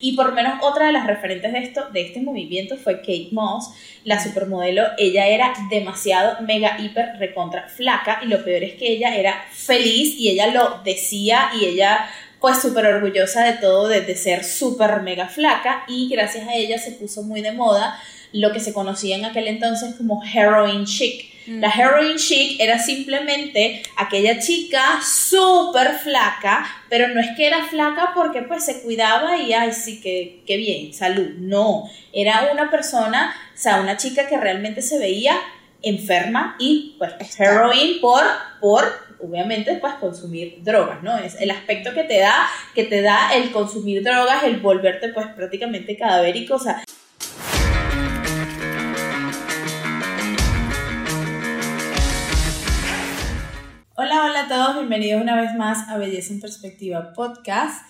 Y por lo menos otra de las referentes de esto, de este movimiento fue Kate Moss, la supermodelo. Ella era demasiado mega hiper recontra flaca y lo peor es que ella era feliz y ella lo decía y ella pues súper orgullosa de todo, de, de ser súper mega flaca y gracias a ella se puso muy de moda lo que se conocía en aquel entonces como heroin chic la heroin chic era simplemente aquella chica súper flaca, pero no es que era flaca porque pues se cuidaba y ay sí que, que bien, salud. No, era una persona, o sea, una chica que realmente se veía enferma y pues heroin por, por obviamente pues consumir drogas, ¿no? Es el aspecto que te da, que te da el consumir drogas, el volverte pues prácticamente cadavérico, o sea, Hola, hola a todos, bienvenidos una vez más a Belleza en Perspectiva Podcast.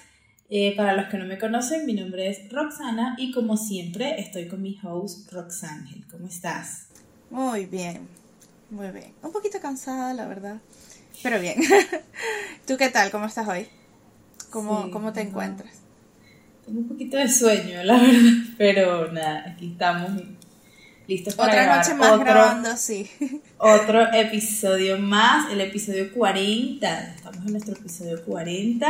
Eh, para los que no me conocen, mi nombre es Roxana y como siempre estoy con mi host Roxángel. ¿Cómo estás? Muy bien, muy bien. Un poquito cansada, la verdad, pero bien. ¿Tú qué tal? ¿Cómo estás hoy? ¿Cómo, ¿cómo te encuentras? Tengo un poquito de sueño, la verdad, pero nada, aquí estamos listos para Otra noche más grabando, sí. Otro episodio más, el episodio 40. Estamos en nuestro episodio 40.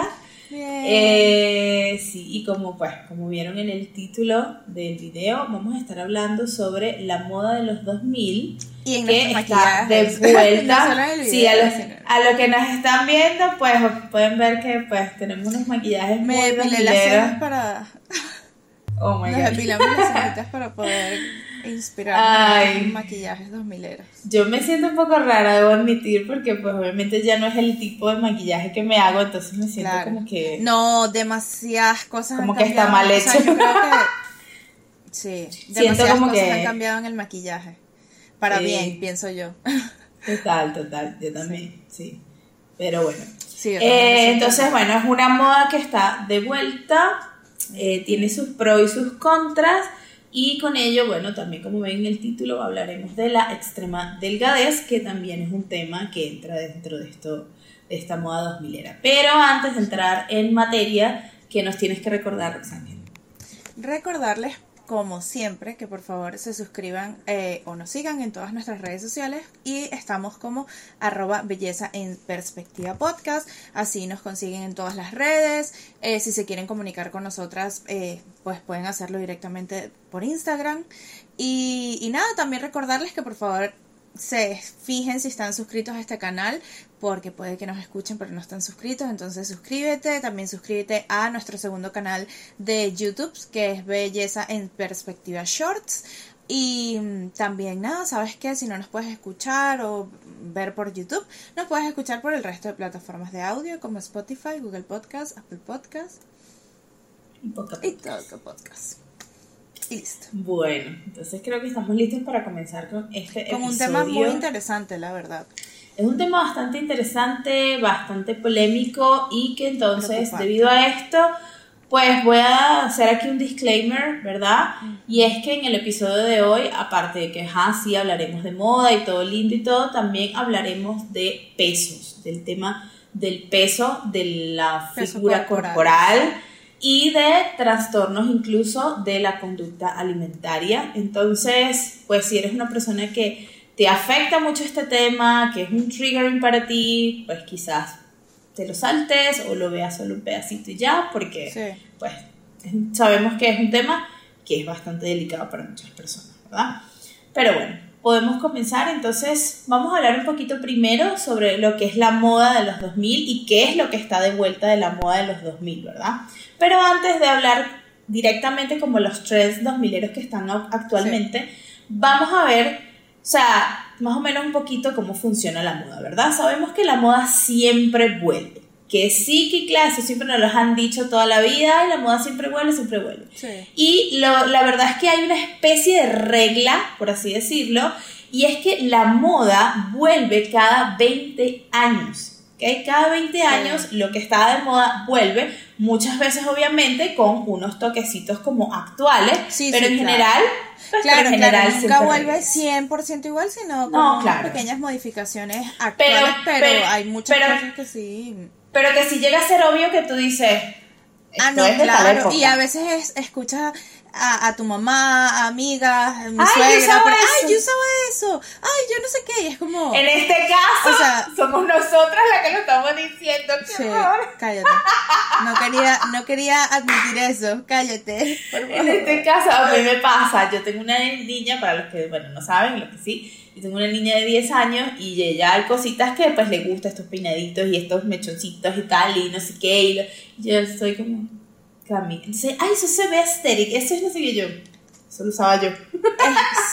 Eh, sí, y como pues, como vieron en el título del video, vamos a estar hablando sobre la moda de los 2000 y en que está de vuelta. sí, a los, a que nos están viendo, pues pueden ver que pues tenemos unos maquillajes Me muy las para Oh my Nos God. depilamos las para poder inspirar en maquillajes 2000 Yo me siento un poco rara, debo admitir, porque pues obviamente ya no es el tipo de maquillaje que me hago, entonces me siento como que... No, demasiadas cosas Como que está mal hecho. yo creo que... Sí, demasiadas como cosas que... han cambiado en el maquillaje. Para bien, pienso yo. Total, total, yo también, sí. Pero bueno. Sí, eh, entonces, bueno, es una moda que está de vuelta, eh, tiene sus pros y sus contras. Y con ello, bueno, también como ven en el título, hablaremos de la extrema delgadez, que también es un tema que entra dentro de, esto, de esta moda 2000 era. Pero antes de entrar en materia, ¿qué nos tienes que recordar, Roxana? Recordarles como siempre, que por favor se suscriban eh, o nos sigan en todas nuestras redes sociales. Y estamos como arroba belleza en perspectiva podcast, así nos consiguen en todas las redes, eh, si se quieren comunicar con nosotras, eh, pues pueden hacerlo directamente por Instagram. Y, y nada, también recordarles que por favor se fijen si están suscritos a este canal, porque puede que nos escuchen pero no están suscritos, entonces suscríbete, también suscríbete a nuestro segundo canal de YouTube, que es Belleza en Perspectiva Shorts. Y también nada, sabes que si no nos puedes escuchar o ver por YouTube, nos puedes escuchar por el resto de plataformas de audio como Spotify, Google Podcast, Apple Podcast y Podcast. Podcast. Listo. Bueno, entonces creo que estamos listos para comenzar con este con un tema muy interesante, la verdad. Es un tema bastante interesante, bastante polémico y que entonces, debido a esto, pues voy a hacer aquí un disclaimer, ¿verdad? Y es que en el episodio de hoy, aparte de que, ja, sí, hablaremos de moda y todo lindo y todo, también hablaremos de pesos, del tema del peso, de la figura corporal y de trastornos incluso de la conducta alimentaria. Entonces, pues si eres una persona que te afecta mucho este tema, que es un triggering para ti, pues quizás te lo saltes o lo veas solo un pedacito y ya, porque pues sabemos que es un tema que es bastante delicado para muchas personas, ¿verdad? Pero bueno, podemos comenzar. Entonces, vamos a hablar un poquito primero sobre lo que es la moda de los 2000 y qué es lo que está de vuelta de la moda de los 2000, ¿verdad? Pero antes de hablar directamente como los trends 2000 que están actualmente, vamos a ver, sea, más o menos un poquito cómo funciona la moda, ¿verdad? Sabemos que la moda siempre vuelve. Que sí, que clase, siempre nos lo han dicho toda la vida, y la moda siempre vuelve, siempre vuelve. Y la verdad es que hay una especie de regla, por así decirlo, y es que la moda vuelve cada 20 años. ¿okay? Cada 20 años lo que está de moda vuelve, muchas veces obviamente con unos toquecitos como actuales, pero en general... Pues, claro, en general nunca vuelve 100% igual, sino con pequeñas modificaciones actuales, pero, hay muchas cosas que sí. Pero que si llega a ser obvio que tú dices, Ah, no, claro. Y a veces escuchas a, tu mamá, a amigas, a mi suegra, pues, ay, yo usaba eso, ay, yo no sé qué, y es como... En este caso, o sea, somos nosotras las que lo estamos diciendo, qué sí, cállate, no quería, no quería admitir eso, cállate, En este caso, a mí me pasa, yo tengo una niña, para los que, bueno, no saben, los que sí, yo tengo una niña de 10 años y ella hay cositas que pues le gusta, estos peinaditos y estos mechoncitos y tal, y no sé qué, y, yo estoy como entonces, ay, eso se ve estéril, eso es lo que yo. Eso lo usaba yo.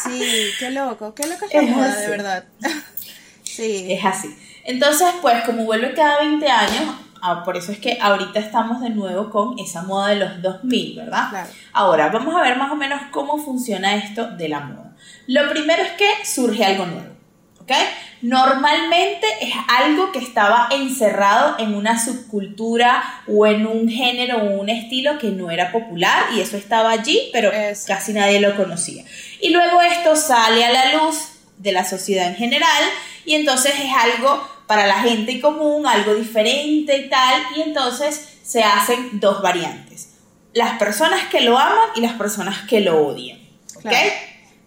sí, qué loco, qué loco es la moda, de verdad. sí. Es así. Entonces, pues, como vuelve cada 20 años, ah, por eso es que ahorita estamos de nuevo con esa moda de los 2000, ¿verdad? Claro. Ahora, vamos a ver más o menos cómo funciona esto de la moda. Lo primero es que surge algo nuevo. Normalmente es algo que estaba encerrado en una subcultura o en un género o un estilo que no era popular y eso estaba allí, pero casi nadie lo conocía. Y luego esto sale a la luz de la sociedad en general y entonces es algo para la gente común, algo diferente y tal, y entonces se hacen dos variantes. Las personas que lo aman y las personas que lo odian.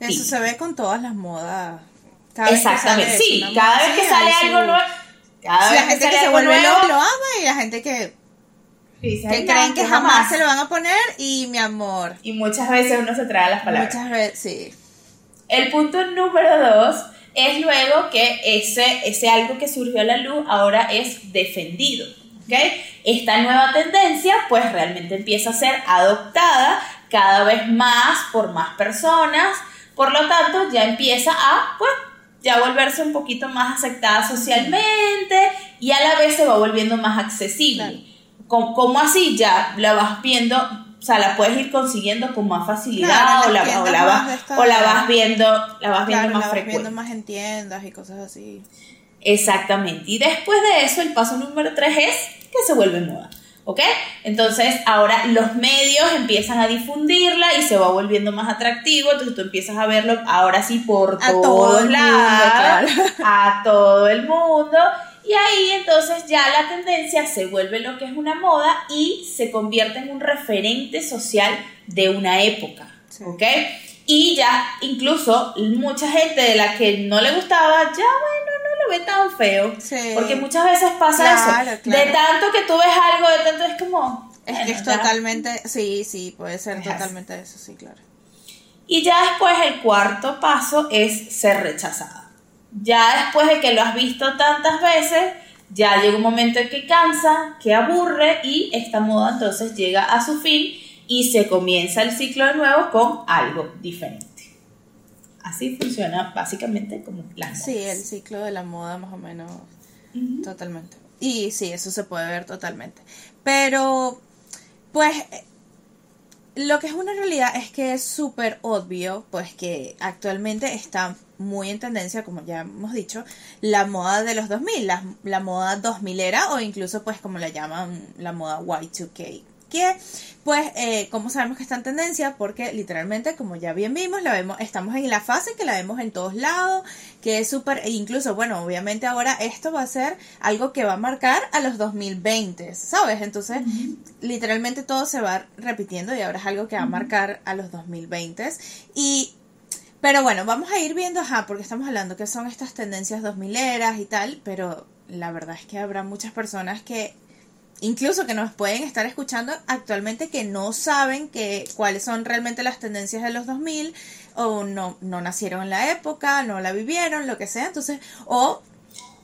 Eso se ve con todas las modas Exactamente, sí, cada vez que sale algo nuevo. Cada vez la gente que, se vuelve loco lo ama y la gente que, que creen que jamás, se lo van a poner y mi amor. Y muchas veces uno se trae las palabras. Muchas veces, sí. El punto número dos es luego que ese, ese algo que surgió a la luz ahora es defendido. ¿okay? Esta nueva tendencia pues realmente empieza a ser adoptada cada vez más por más personas, por lo tanto ya empieza a pues ya volverse un poquito más aceptada socialmente y a la vez se va volviendo más accesible. ¿Cómo, así? Ya la vas viendo, o sea, la puedes ir consiguiendo con más facilidad o, la, vas, o, la, vas, viendo, la vas viendo más la vas viendo más en tiendas y cosas así. Exactamente. Y después de eso, el paso número tres es que se vuelve moda. ¿Ok? Entonces ahora los medios empiezan a difundirla y se va volviendo más atractivo, entonces tú empiezas a verlo ahora sí por a todos lados, a todo el mundo. Y ahí entonces ya la tendencia se vuelve lo que es una moda y se convierte en un referente social de una época. ¿Ok? Y ya incluso mucha gente de la que no le gustaba, ya bueno, ve tan feo. Porque muchas veces pasa eso. De tanto que tú ves algo, de tanto es como... Es que es totalmente, sí, sí, puede ser totalmente eso, sí, claro. Y ya después el cuarto paso es ser rechazada. Ya después de que lo has visto tantas veces, ya llega un momento en que cansa, que aburre y esta moda entonces llega a su fin y se comienza el ciclo de nuevo con algo diferente. Así funciona básicamente como la Sí, el ciclo de la moda más o menos totalmente. Y sí, eso se puede ver totalmente. Pero, pues, lo que es una realidad es que es súper obvio, pues que actualmente está muy en tendencia, como ya hemos dicho, la moda de los 2000, la, la moda 2000 era o incluso pues como la llaman la moda Y2K que pues eh, como sabemos que está en tendencia porque literalmente como ya bien vimos la vemos estamos en la fase que la vemos en todos lados que es súper e incluso bueno obviamente ahora esto va a ser algo que va a marcar a los 2020 sabes entonces literalmente todo se va repitiendo y ahora es algo que va a marcar a los 2020 y pero bueno vamos a ir viendo ajá porque estamos hablando que son estas tendencias 2000 eras y tal pero la verdad es que habrá muchas personas que incluso que nos pueden estar escuchando actualmente que no saben que, cuáles son realmente las tendencias de los 2000 o no, no nacieron en la época, no la vivieron, lo que sea, entonces, o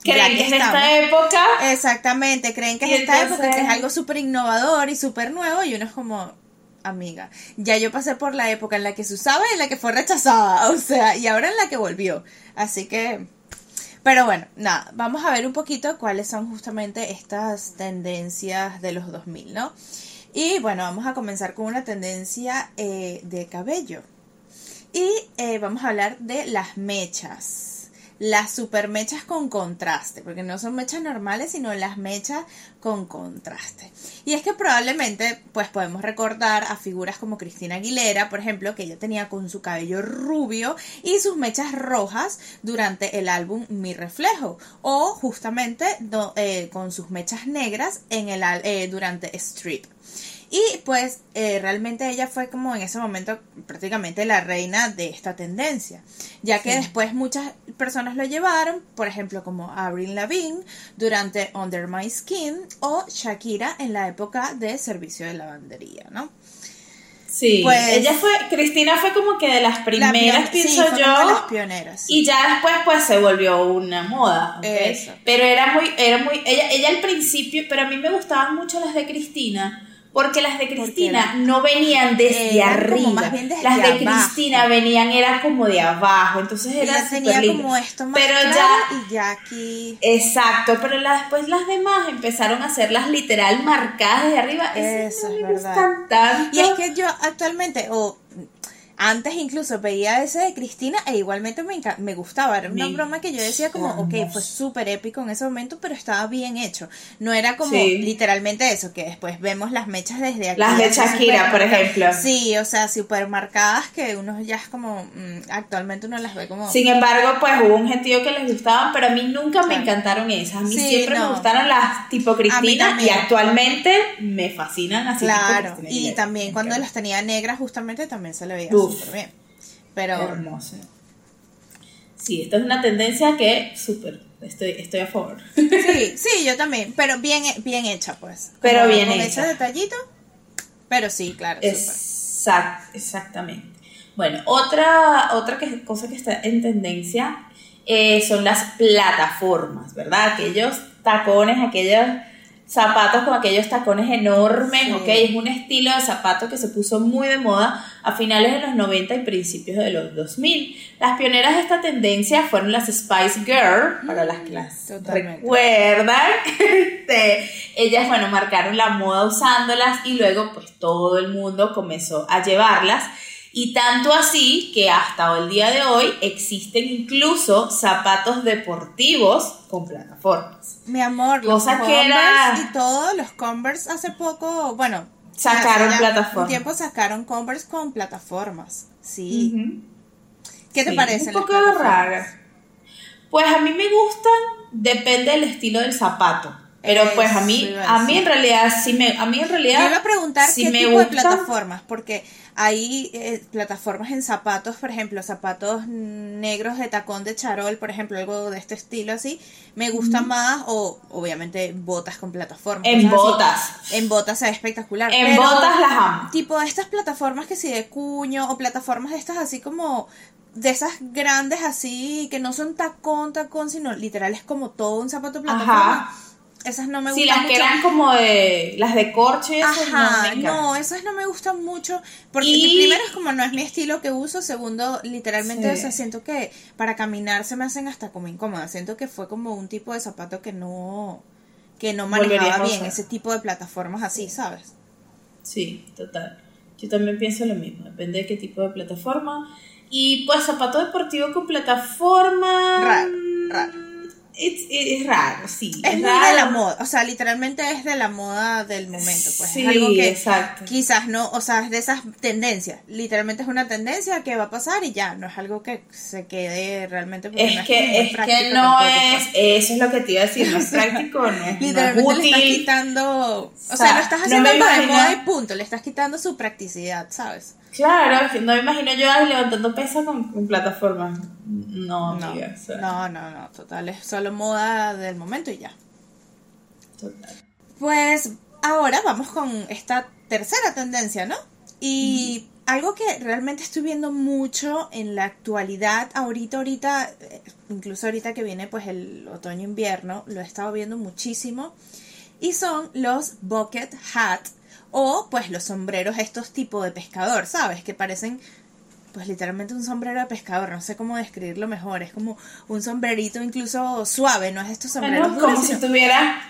creen que, es esta época. Exactamente, creen que es esta época, que es algo súper innovador y súper nuevo y uno es como, amiga, ya yo pasé por la época en la que se usaba y en la que fue rechazada, o sea, y ahora en la que volvió. Así que pero bueno, nada, vamos a ver un poquito cuáles son justamente estas tendencias de los 2000, ¿no? Y bueno, vamos a comenzar con una tendencia eh, de cabello. Y eh, vamos a hablar de las mechas las super mechas con contraste, porque no son mechas normales, sino las mechas con contraste. Y es que probablemente, pues podemos recordar a figuras como Cristina Aguilera, por ejemplo, que ella tenía con su cabello rubio y sus mechas rojas durante el álbum Mi Reflejo, o justamente eh, con sus mechas negras en el, eh, durante Strip. Y pues eh, realmente ella fue como en ese momento prácticamente la reina de esta tendencia, ya que después muchas personas lo llevaron, por ejemplo como Avril Lavigne durante Under My Skin o Shakira en la época de servicio de lavandería, ¿no? Sí, pues, ella fue, Cristina fue como que de las primeras, pienso yo. las pioneras. Y ya después pues se volvió una moda. Pero era muy, era muy, ella, ella al principio, pero a mí me gustaban mucho las de Cristina porque las de Cristina no venían desde arriba. las de Cristina venían, era como de abajo. Entonces era tenía como esto más pero ya, y ya aquí. Exacto, pero la, después las demás empezaron a hacerlas literal marcadas de arriba. Eso es verdad. Y es que yo actualmente, o antes incluso veía ese de Cristina e igualmente me, me gustaba. Era una broma que yo decía como, ok, fue súper épico en ese momento, pero estaba bien hecho. No era como literalmente eso, que después vemos las mechas desde aquí. Las de Shakira, por ejemplo. Sí, o sea, súper marcadas que uno ya es como, mm, actualmente uno las ve como... Sin embargo, pues hubo un gentío que les gustaban, pero a mí nunca me encantaron esas. A mí siempre me gustaron las tipo Cristina y actualmente me fascinan así. Claro, y también cuando las tenía negras justamente también se le veía súper bien. Pero. Hermoso. Sí, esta es una tendencia que súper. Estoy, estoy a favor. Sí, sí, yo también. Pero bien, bien hecha, pues. Pero bien con hecha. ese detallito. Pero sí, claro. Exact, exactamente. Bueno, otra, otra cosa que está en tendencia eh, son las plataformas, ¿verdad? Aquellos tacones, aquellos zapatos con aquellos tacones enormes, ¿ok? Es un estilo de zapato que se puso muy de moda a finales de los 90 y principios de los 2000. Las pioneras de esta tendencia fueron las Spice Girl, para las clases recuerdan. Este, ellas, bueno, marcaron la moda usándolas y luego pues todo el mundo comenzó a llevarlas. Y tanto así que hasta el día de hoy existen incluso zapatos deportivos con plataformas. Mi amor, Cosa los que era... y todos los Converse hace poco, bueno, sacaron plataformas. Un tiempo sacaron Converse con plataformas. Sí. ¿Qué te parece? Un poco raro. Pues a mí me gustan, depende del estilo del zapato. Pero pues a mí, a mí en realidad sí me, a mí en realidad. Yo iba a preguntar qué tipo de plataformas, porque hay eh, plataformas en zapatos, por ejemplo, zapatos negros de tacón de charol, por ejemplo, algo de este estilo así, me gusta más, o obviamente botas con plataformas. En botas. En botas es espectacular. En botas las amo. Tipo de estas plataformas que sí de cuño, o plataformas de estas así como de esas grandes así, que no son tacón, tacón, sino literal es como todo un zapato plataforma. Ajá esas no me gustan. Sí, las que eran como de. Las de corche, Ajá, no, esas no me gustan mucho. Porque primero es como no es mi estilo que uso. Segundo, literalmente, o sea, siento que para caminar se me hacen hasta como incómodas. Siento que fue como un tipo de zapato que no. que no manejaba bien ese tipo de plataformas así, ¿sabes? Sí, total. Yo también pienso lo mismo. Depende de qué tipo de plataforma. Y pues zapato deportivo con plataforma. Raro, raro es raro, sí. Es, muy de la moda, o sea, literalmente es de la moda del momento, pues. Sí, es algo que exacto. quizás no, o sea, es de esas tendencias. Literalmente es una tendencia que va a pasar y ya, no es algo que se quede realmente. Es, que, es, que no es, pues. eso es lo que te iba a decir, no es práctico, no es Literalmente le estás quitando, o, sea, lo estás haciendo para de moda y punto, le estás quitando su practicidad, ¿sabes? Claro, no me imagino yo levantando pesas con, plataformas. No, no, no, no, no, total, es solo moda del momento y ya. Total. Pues ahora vamos con esta tercera tendencia, ¿no? Y algo que realmente estoy viendo mucho en la actualidad, ahorita, ahorita, eh, incluso ahorita que viene pues el otoño-invierno, lo he estado viendo muchísimo, y son los bucket hat o pues los sombreros estos tipo de pescador, ¿sabes? Que parecen pues literalmente un sombrero de pescador, no sé cómo describirlo mejor, es como un sombrerito incluso suave, no es estos sombreros como si tuviera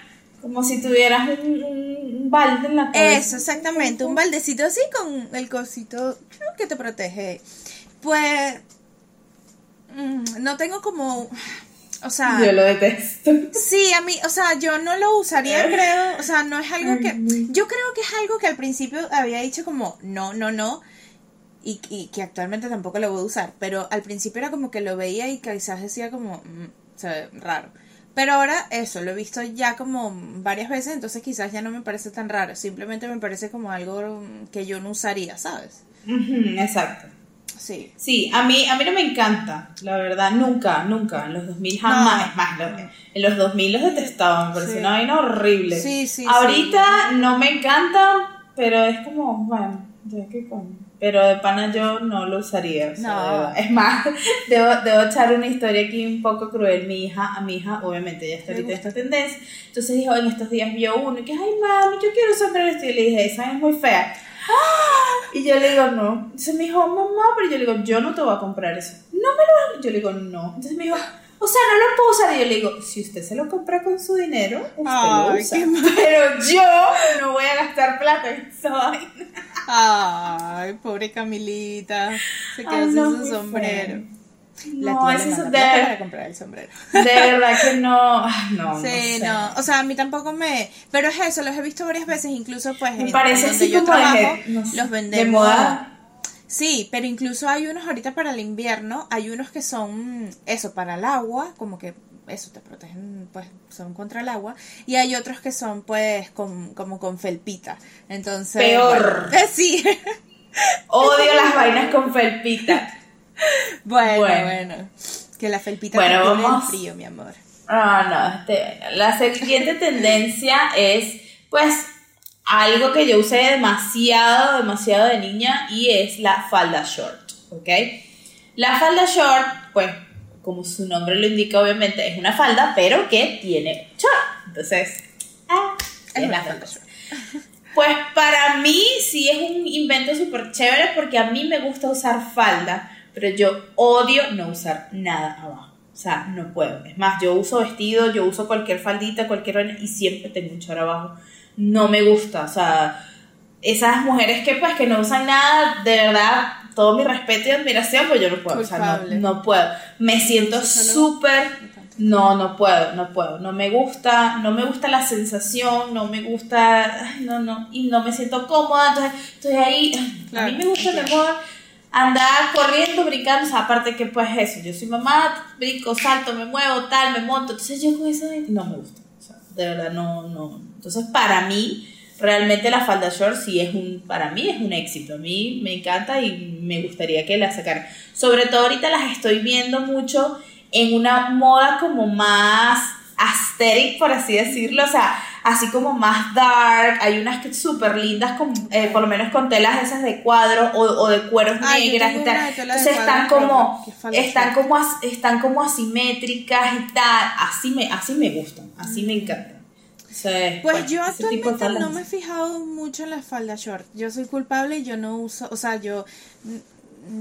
como si tuvieras un, balde en la cabeza. Eso, exactamente, un baldecito así con el cosito que te protege. Pues mm, no tengo como o sea, yo lo detesto. Sí, a mí, o sea, yo no lo usaría, creo, o sea, no es algo que, yo creo que es algo que al principio había dicho como, no, no, no, y, y que actualmente tampoco lo voy a usar, pero al principio era como que lo veía y quizás decía como, mm, o sea, raro. Pero ahora eso, lo he visto ya como varias veces, entonces quizás ya no me parece tan raro, simplemente me parece como algo que yo no usaría, ¿sabes? exacto. Sí. Sí, a mí, a mí no me encanta, la verdad, nunca, nunca, en los 2000 jamás, es más, en los 2000 los detestaba, me pareció una vaina horrible. Sí, sí, Ahorita no me encanta, pero es como, bueno, ¿de qué con? Pero de pana yo no lo usaría. no. Es más, debo, debo, echar una historia aquí un poco cruel. Mi hija, a mi hija, obviamente, ya está ahorita en esta tendencia. Entonces dijo, en estos días vio uno y que, ay mami, yo quiero usar esto. Y le dije, esa es muy fea. Y yo le digo, no. Entonces me dijo, mamá, pero yo le digo, yo no te voy a comprar eso. No me lo Yo le digo, no. Entonces me dijo, o sea, no lo puedo usar. Y yo le digo, si usted se lo compra con su dinero, usted lo usa. Pero yo no voy a gastar plata en esa Ay, pobre Camilita. Se quedó sin su sombrero. No, eso es de para comprar el sombrero. De verdad que no, no. Sí, no, o sea, a mí tampoco me, pero es eso, los he visto varias veces, incluso pues me parece donde yo trabajo, los vendemos. De moda. Sí, pero incluso hay unos ahorita para el invierno, hay unos que son eso para el agua, como que eso te protegen, pues son contra el agua, y hay otros que son pues como con felpita. Entonces, peor. sí. Odio las vainas con felpita. Bueno, bueno, Que la felpita bueno, vamos... el frío, mi amor. Ah, no, este, la siguiente tendencia es, pues, algo que yo usé demasiado, demasiado de niña y es la falda short, ¿ok? La falda short, pues, como su nombre lo indica, obviamente, es una falda, pero que tiene short. Entonces, ah, es, la falda short. Pues para mí sí es un invento súper chévere porque a mí me gusta usar falda pero yo odio no usar nada abajo. O sea, no puedo. Es más, yo uso vestido, yo uso cualquier faldita, cualquier y siempre tengo un chor abajo. No me gusta, o sea, esas mujeres que pues que no usan nada, de verdad, todo mi respeto y admiración, pues yo no puedo, o sea, no, puedo. Me siento súper no, no puedo, no puedo. No me gusta, no me gusta la sensación, no me gusta, no, no, y no me siento cómoda, entonces estoy ahí. A mí me gusta mejor andar corriendo, brincando, o sea, aparte que pues eso, yo soy mamá, brinco, salto, me muevo, tal, me monto, entonces yo con eso no me gusta, o sea, de verdad no, no, entonces para mí, realmente la falda short sí es un, para mí es un éxito, a mí me encanta y me gustaría que la sacaran, sobre todo ahorita las estoy viendo mucho en una moda como más aesthetic, por así decirlo, o sea, así como más dark, hay unas que súper lindas, con, eh, por lo menos con telas esas de cuadro o, de cueros negras y tal. Entonces están como, están como, están como asimétricas y tal, así me, así me gustan, así me encantan. pues yo actualmente no me he fijado mucho en las faldas short. Yo soy culpable y yo no uso, o sea, yo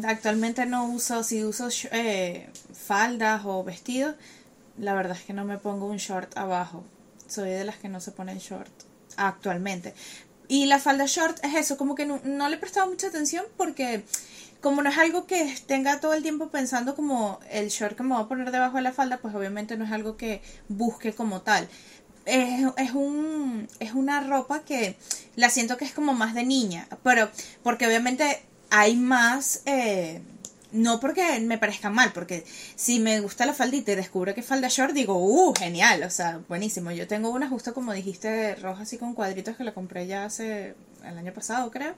actualmente no uso, si uso eh, faldas o vestidos, la verdad es que no me pongo un short abajo soy de las que no se ponen short actualmente. Y la falda short es eso, como que no, le he prestado mucha atención porque como no es algo que tenga todo el tiempo pensando como el short que me voy a poner debajo de la falda, pues obviamente no es algo que busque como tal. Es, es, un, es una ropa que la siento que es como más de niña, pero porque obviamente hay más... Eh, no porque me parezca mal, porque si me gusta la faldita y descubro que falda short, digo, uh, genial, o sea, buenísimo. Yo tengo una justo como dijiste, roja así con cuadritos que la compré ya hace el año pasado, creo.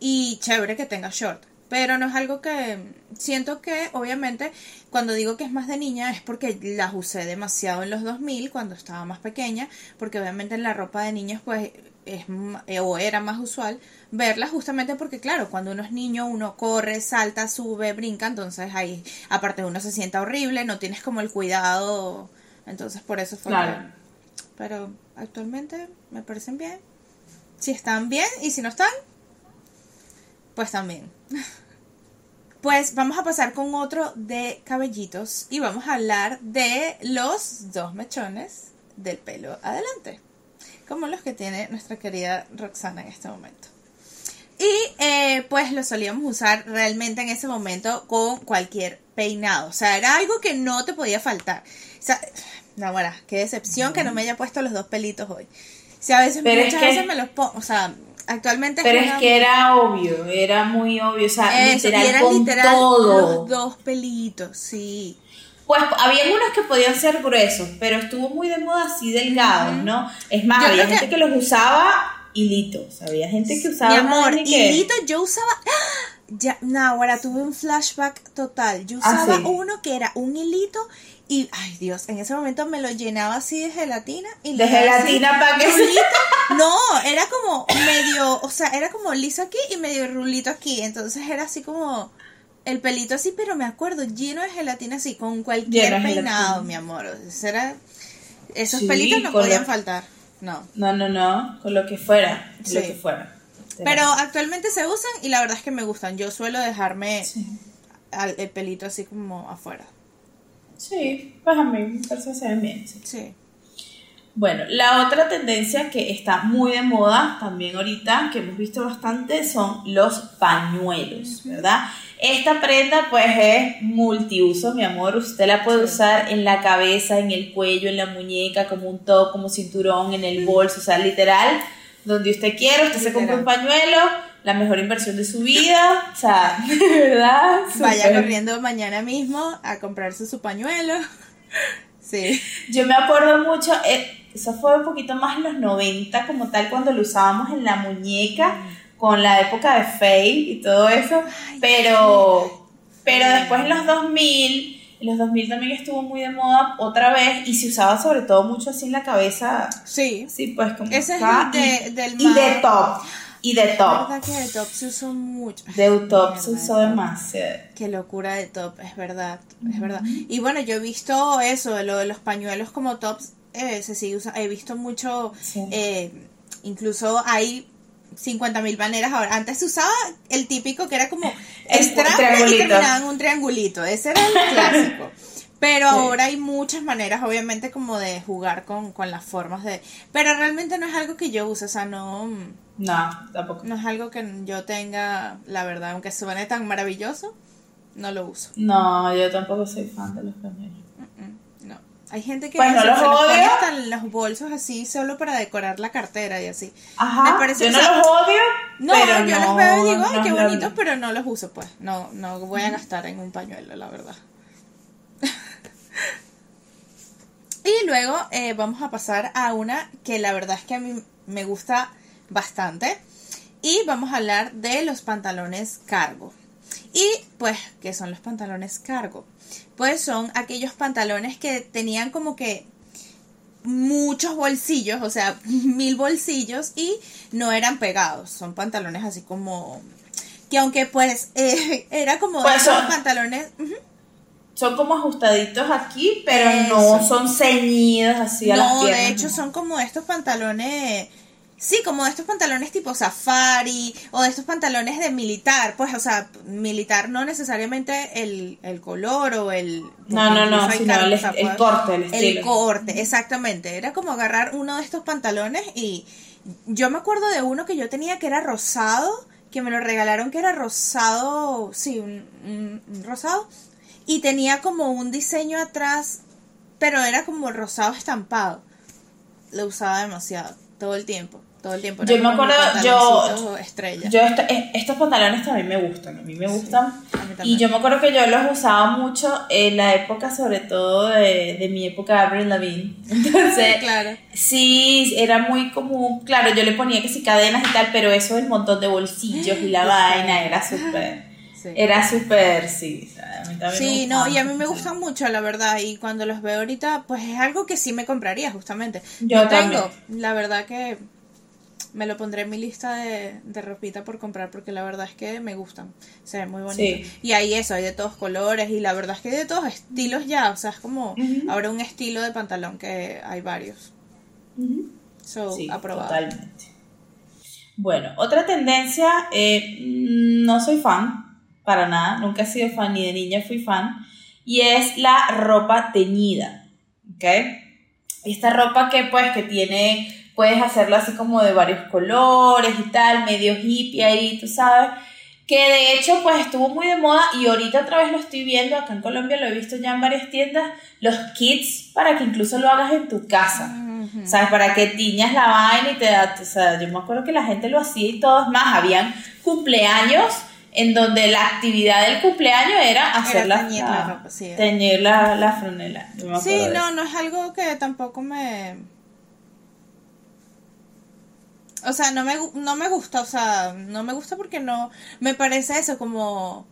Y chévere que tenga short. Pero no es algo que siento que, obviamente, cuando digo que es más de niña es porque las usé demasiado en los 2000 cuando estaba más pequeña, porque obviamente en la ropa de niños pues es eh, o era más usual verla justamente porque claro, cuando uno es niño uno corre, salta, sube, brinca, entonces ahí aparte uno se sienta horrible, no tienes como el cuidado, entonces por eso fue pero actualmente me parecen bien. Si están bien y si no están, pues también. Pues vamos a pasar con otro de cabellitos y vamos a hablar de los dos mechones del pelo adelante como los que tiene nuestra querida Roxana en este momento. Y eh, pues lo solíamos usar realmente en ese momento con cualquier peinado. O sea, era algo que no te podía faltar. O sea, no, bueno, qué decepción que no me haya puesto los dos pelitos hoy. O sea, a veces, muchas veces me los pongo, o sea, actualmente... Pero es, que era obvio, era muy obvio, o sea, literal, con todo. los dos pelitos, sí. Pues había unos que podían ser gruesos, pero estuvo muy de moda así delgados, ¿no? Es más, había gente que... los usaba hilitos. Había gente que usaba. Mi amor, hilitos yo usaba. ¡Ah! Ya, no, ahora tuve un flashback total. Yo ah, usaba uno que era un hilito y, ay Dios, en ese momento me lo llenaba así de gelatina. Y ¿De gelatina para qué? No, era como medio, o sea, era como liso aquí y medio rulito aquí. Entonces era así como el pelito así, pero me acuerdo, lleno de gelatina así, con cualquier peinado, mi amor. era, esos pelitos no podían faltar. No. No, no, no, con lo que fuera, lo que fuera. Pero actualmente se usan y la verdad es que me gustan. Yo suelo dejarme el pelito así como afuera. Sí, pues a mí me parece se ven bien. Sí. Bueno, la otra tendencia que está muy de moda también ahorita, que hemos visto bastante, son los pañuelos, ¿verdad? Esta prenda pues es multiuso, mi amor. Usted la puede usar en la cabeza, en el cuello, en la muñeca, como un top, como cinturón, en el bolso, o sea, literal, donde usted quiera, usted se compra un pañuelo, la mejor inversión de su vida, o sea, de verdad. Vaya corriendo mañana mismo a comprarse su pañuelo. Sí. Yo me acuerdo mucho, eh, eso fue un poquito más en los 90 como tal, cuando lo usábamos en la muñeca con la época de Faye y todo eso, pero, pero después en los 2000, en los 2000 también estuvo muy de moda otra vez y se usaba sobre todo mucho así en la cabeza. Sí. Sí, pues como Ese es de, del Y de top. Y de top. verdad que de top se usó mucho. De top se usó demasiado. Qué locura de top, es verdad, es verdad. Y bueno, yo he visto eso, lo de los pañuelos como tops, eh, se sigue usando, he visto mucho, eh, incluso hay 50 mil maneras ahora. Antes se usaba el típico que era como el y terminaba en un triangulito. Ese era el clásico. Pero ahora hay muchas maneras, obviamente, como de jugar con, las formas de... Pero realmente no es algo que yo use, o sea, no... No, tampoco. No es algo que yo tenga, la verdad, aunque suene tan maravilloso, no lo uso. No, yo tampoco soy fan de los pañuelos. Hay gente que pues no los odio. los bolsos así solo para decorar la cartera y así. Ajá, Me parece, yo no los odio. No, pero yo los veo y digo, ay, qué bonitos, pero no los uso, pues. No, no voy a gastar en un pañuelo, la verdad. y luego eh, vamos a pasar a una que la verdad es que a mí me gusta bastante. Y vamos a hablar de los pantalones cargo. Y pues, ¿qué son los pantalones cargo? Pues son aquellos pantalones que tenían como que muchos bolsillos, o sea, mil bolsillos y no eran pegados, son pantalones así como que aunque pues eh, era como pues son, pantalones son como ajustaditos aquí, pero no son ceñidos así a las piernas. No, de hecho son como estos pantalones Sí, como de estos pantalones tipo safari o de estos pantalones de militar, pues, o sea, militar no necesariamente el, color o el... No, no, no, sino el, corte, el estilo. El corte, exactamente. Era como agarrar uno de estos pantalones y yo me acuerdo de uno que yo tenía que era rosado, que me lo regalaron que era rosado, sí, un rosado, y tenía como un diseño atrás, pero era como rosado estampado. Lo usaba demasiado, todo el tiempo todo el tiempo. Yo me acuerdo, yo, yo eh, estos pantalones también me gustan, a mí me gustan. y yo me acuerdo que yo los usaba mucho en la época, sobre todo de, de mi época de Avril Lavigne. Entonces, claro. sí, era muy común. Claro, yo le ponía que sí cadenas y tal, pero eso, el montón de bolsillos y la vaina, era súper. Era súper, sí. sí, no, y a mí me gustan mucho, la verdad. Y cuando los veo ahorita, pues es algo que sí me compraría, justamente. Yo, tengo, la verdad que me lo pondré en mi lista de, de ropita por comprar porque la verdad es que me gustan. Se ven muy bonitos. Y hay eso, hay de todos colores y la verdad es que hay de todos estilos ya. O sea, es como ahora un estilo de pantalón que hay varios. So, aprobado. Totalmente. Bueno, otra tendencia, eh, no soy fan, para nada, nunca he sido fan ni de niña fui fan, y es la ropa teñida, ¿ok? Esta ropa que pues que tiene puedes hacerlo así como de varios colores y tal, medio hippie ahí, tú sabes. Que de hecho pues estuvo muy de moda y ahorita otra vez lo estoy viendo, acá en Colombia lo he visto ya en varias tiendas, los kits para que incluso lo hagas en tu casa. ¿Sabes? Para que tiñas la vaina y te da, o sea, yo me acuerdo que la gente lo hacía y todo, es más, habían cumpleaños en donde la actividad del cumpleaños era hacer la, teñir la ropa, sí. teñir la, la franela. Sí, no, no es algo que tampoco me... O sea, no me, no me gusta, o sea, no me gusta porque no... Me parece eso como...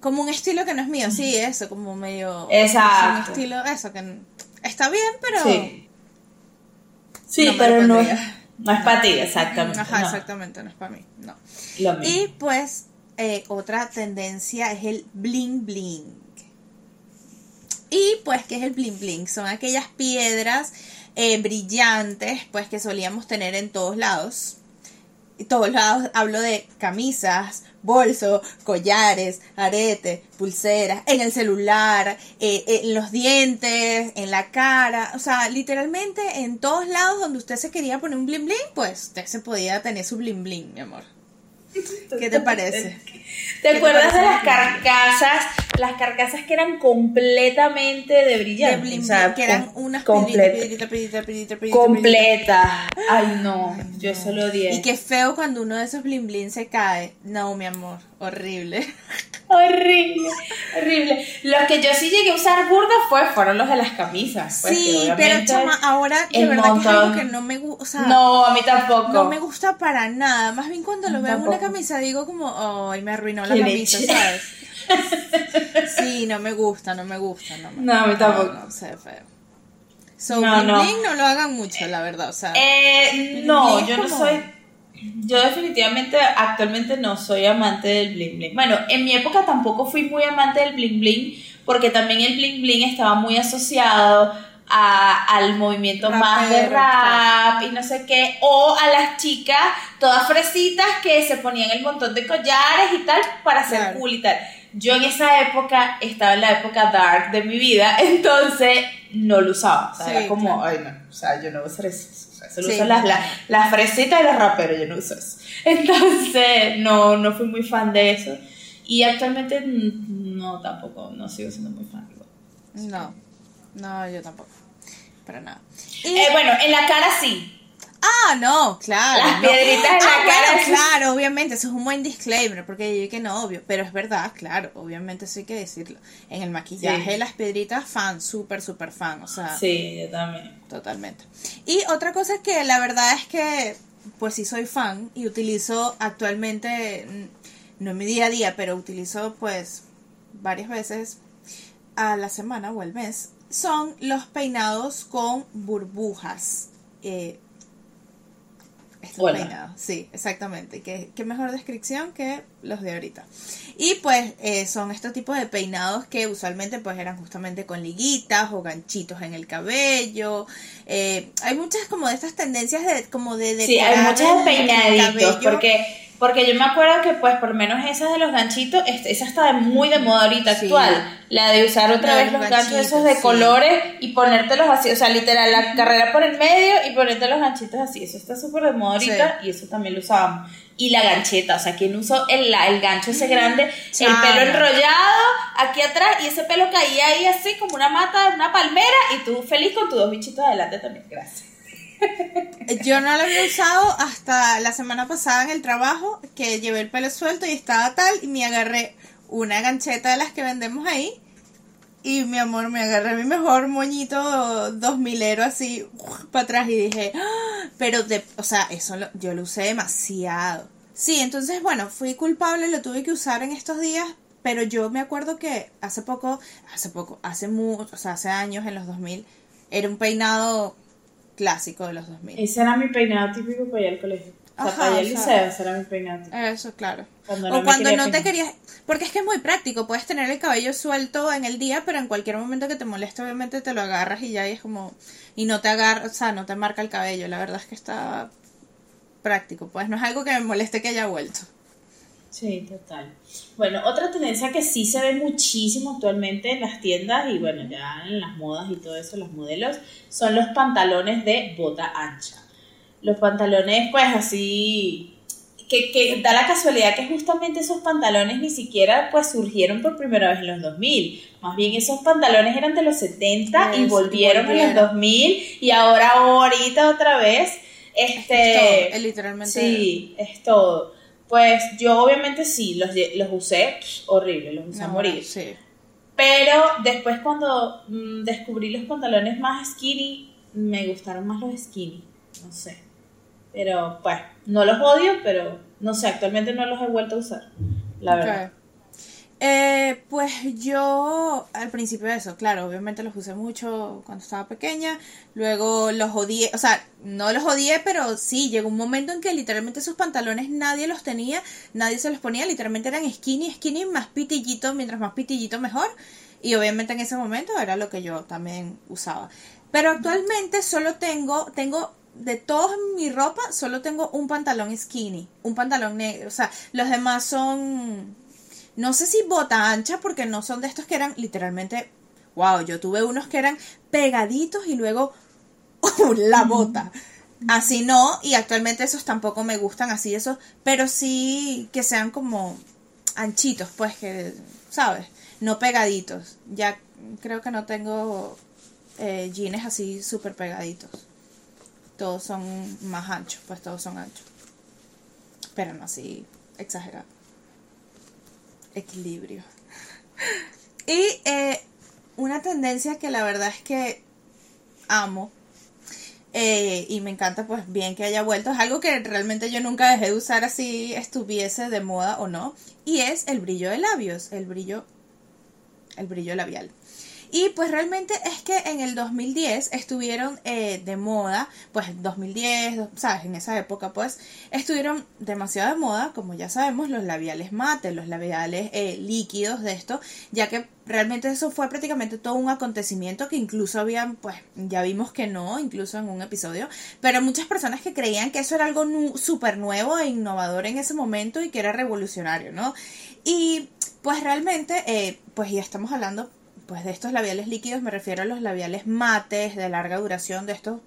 Como un estilo que no es mío, sí, eso, como medio... Exacto. Un estilo, eso, que está bien, pero... Sí. Sí, No pero no, pondría. no es para ti, exactamente. Ajá, no. exactamente, no es para mí, no. Lo mismo. Y pues eh, otra tendencia es el bling bling. Y pues, ¿qué es el bling bling? Son aquellas piedras eh, brillantes, pues que solíamos tener en todos lados. Todos lados hablo de camisas, bolsos, collares, aretes, pulseras, en el celular, eh, en los dientes, en la cara. O sea, literalmente en todos lados donde usted se quería poner un bling bling, pues usted se podía tener su bling bling, mi amor. ¿Qué te parece? ¿Te te acuerdas parece de la las carcasas? Las carcasas que eran completamente de De brillante. bling o sea, bling, que eran unas completa- piedritas, piedritas, piedritas, piedritas, piedritas, Completa. Ay, no. Yo No. solo odié. Y qué feo cuando uno de esos bling se cae. No, mi amor, horrible. Horrible, horrible. Los que yo sí llegué a usar burda fue, fueron los de las camisas. pues, sí, pero chama, ahora de verdad que es algo que no me gusta. O sea, No, a mí tampoco. no me gusta para nada. Más bien cuando lo veo en una camisa digo como, ay, me arruinó la camisa, leche. ¿sabes? Sí, no me gusta, no me gusta. No, me- No, a mí tampoco. No, se ve feo. So, No, no. no lo hagan mucho, la verdad. O sea, Eh, no, yo no soy. Yo definitivamente actualmente no soy amante del bling bling. Bueno, en mi época tampoco fui muy amante del bling bling porque también el bling bling estaba muy asociado a- al movimiento más de rap y no sé qué, o a las chicas todas fresitas que se ponían el montón de collares y tal para hacer Claro. cool y tal. Yo en esa época estaba en la época dark de mi vida, entonces no lo usaba. O sea, Sí, era como, claro. ay no, o sea, yo no uso eso. O sea, solo Sí, uso las, las, las fresitas y los raperos, yo no uso eso. Entonces, no, no fui muy fan de eso. Y actualmente, mm, no, tampoco, no sigo siendo muy fan. no, no, yo tampoco. Para nada. Y- Eh, bueno, en la cara sí. Ah, no, claro. Las no. piedritas en la Ah, cara, bueno, eso- claro, obviamente, eso es un buen disclaimer, porque yo dije que no, obvio, pero es verdad, claro, obviamente eso hay que decirlo. En el maquillaje, Sí. las piedritas, fan, súper, súper fan, o sea, Sí, yo también. totalmente. Y otra cosa que la verdad es que, pues sí soy fan y utilizo actualmente, mm, no en mi día a día, pero utilizo pues varias veces a la semana o al mes, son los peinados con burbujas. Eh, estos Hola. peinados, sí, exactamente. ¿Qué, qué mejor descripción que los de ahorita. Y pues eh, son estos tipos de peinados que usualmente pues eran justamente con liguitas o ganchitos en el cabello. Eh, hay muchas como de estas tendencias de como de Sí, hay el peinaditos, porque, porque yo me acuerdo que, pues, por lo menos esas de los ganchitos, esa está muy de moda ahorita Sí. actual. La de usar otra La vez los ganchos esos de sí. colores y ponértelos así, o sea, literal, la carrera por el medio y ponerte los ganchitos así. Eso está súper de moda ahorita y eso también lo usábamos. Y la gancheta, o sea, quien usó el, la- el gancho ese grande, el pelo enrollado aquí atrás y ese pelo caía ahí así como una mata de una palmera y tú feliz con tus dos bichitos adelante también. Gracias. Yo no lo había usado hasta la semana pasada en el trabajo, que llevé el pelo suelto y estaba tal, y me agarré una gancheta de las que vendemos ahí. Y mi amor, me agarré mi mejor moñito dos milero así para atrás y dije, "Ah", pero de, o sea, eso yo lo usé demasiado. Sí, entonces bueno, fui culpable, lo tuve que usar en estos días, pero yo me acuerdo que hace poco, hace poco, hace mucho, o hace años en los 2000, era un peinado clásico de los 2000. Ese era mi peinado típico para ir al colegio. O sea, Ajá, para ir al liceo, ese era mi peinado típico. Eso, claro. Cuando no o cuando no te querías... Porque es que es muy práctico, puedes tener el cabello suelto en el día, pero en cualquier momento que te moleste, obviamente te lo agarras y ya y es como... Y no te agarra, o sea, no te marca el cabello. La verdad es que está práctico, pues no es algo que me moleste que haya vuelto. Sí, total. Bueno, otra tendencia que sí se ve muchísimo actualmente en las tiendas y bueno, ya en las modas y todo eso, los modelos, son los pantalones de bota ancha. Los pantalones, pues así, que, que da la casualidad que justamente esos pantalones ni siquiera pues surgieron por primera vez en los 2000. Más bien esos pantalones eran de los 70 y volvieron en los volvieron. 2000 y ahora ahorita otra vez. Este, Es todo, es literalmente... Sí, es todo. Pues yo obviamente sí, los, los usé horrible, los usé a morir. Sí. Pero después cuando mm, descubrí los pantalones más skinny, me gustaron más los skinny, no sé. Pero pues, no los odio, pero no sé, actualmente no los he vuelto a usar, la verdad. Eh, pues yo al principio eso, claro, obviamente los usé mucho cuando estaba pequeña, luego los odié, o sea, no los odié, pero sí, llegó un momento en que literalmente sus pantalones nadie los tenía, nadie se los ponía, literalmente eran skinny, skinny, más pitillito, mientras más pitillito mejor, y obviamente en ese momento era lo que yo también usaba. Pero actualmente solo tengo, tengo de toda mi ropa, solo tengo un pantalón skinny, un pantalón negro, o sea, los demás son no sé si bota ancha, porque no son de estos que eran literalmente, wow, yo tuve unos que eran pegaditos y luego la bota. Así no, y actualmente esos tampoco me gustan así, esos, pero sí que sean como anchitos, pues que, ¿sabes? No pegaditos. Ya creo que no tengo eh, jeans así súper pegaditos. Todos son más anchos, pues todos son anchos. Pero no así exagerado equilibrio. Y eh, una tendencia que la verdad es que amo eh, y me encanta pues bien que haya vuelto, es algo que realmente yo nunca dejé de usar así estuviese de moda o no, y es el brillo de labios, el brillo, el brillo labial. Y pues realmente es que en el 2010 estuvieron eh, de moda, pues 2010, ¿sabes? En esa época pues estuvieron demasiado de moda, como ya sabemos, los labiales mate, los labiales eh, líquidos de esto, ya que realmente eso fue prácticamente todo un acontecimiento que incluso habían, pues ya vimos que no, incluso en un episodio, pero muchas personas que creían que eso era algo súper nuevo e innovador en ese momento y que era revolucionario, ¿no? Y pues realmente, eh, pues ya estamos hablando pues de estos labiales líquidos me refiero a los labiales mates de larga duración de estos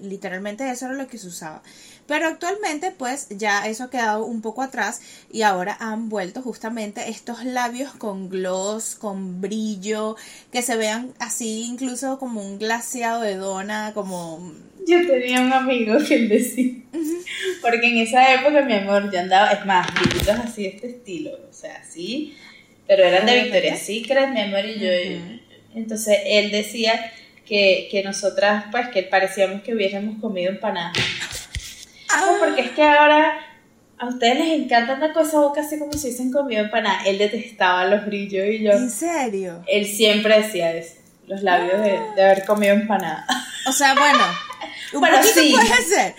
literalmente eso era lo que se usaba. Pero actualmente pues ya eso ha quedado un poco atrás y ahora han vuelto justamente estos labios con gloss, con brillo, que se vean así incluso como un glaseado de dona, como... Yo tenía un amigo que decía, porque en esa época mi amor yo andaba, es más, así de este estilo, o sea, así pero eran de Victoria's Secret, mi amor y yo. Entonces él decía que, que, nosotras, pues, que parecíamos que hubiésemos comido empanada. Ah. porque es que ahora a ustedes les encanta andar con esa boca así como si hubiesen comido empanada. Él detestaba los brillos y yo. ¿En serio? Él siempre decía eso, los labios de, de haber comido empanada. O sea, bueno, un bueno, poquito sí. puede ser.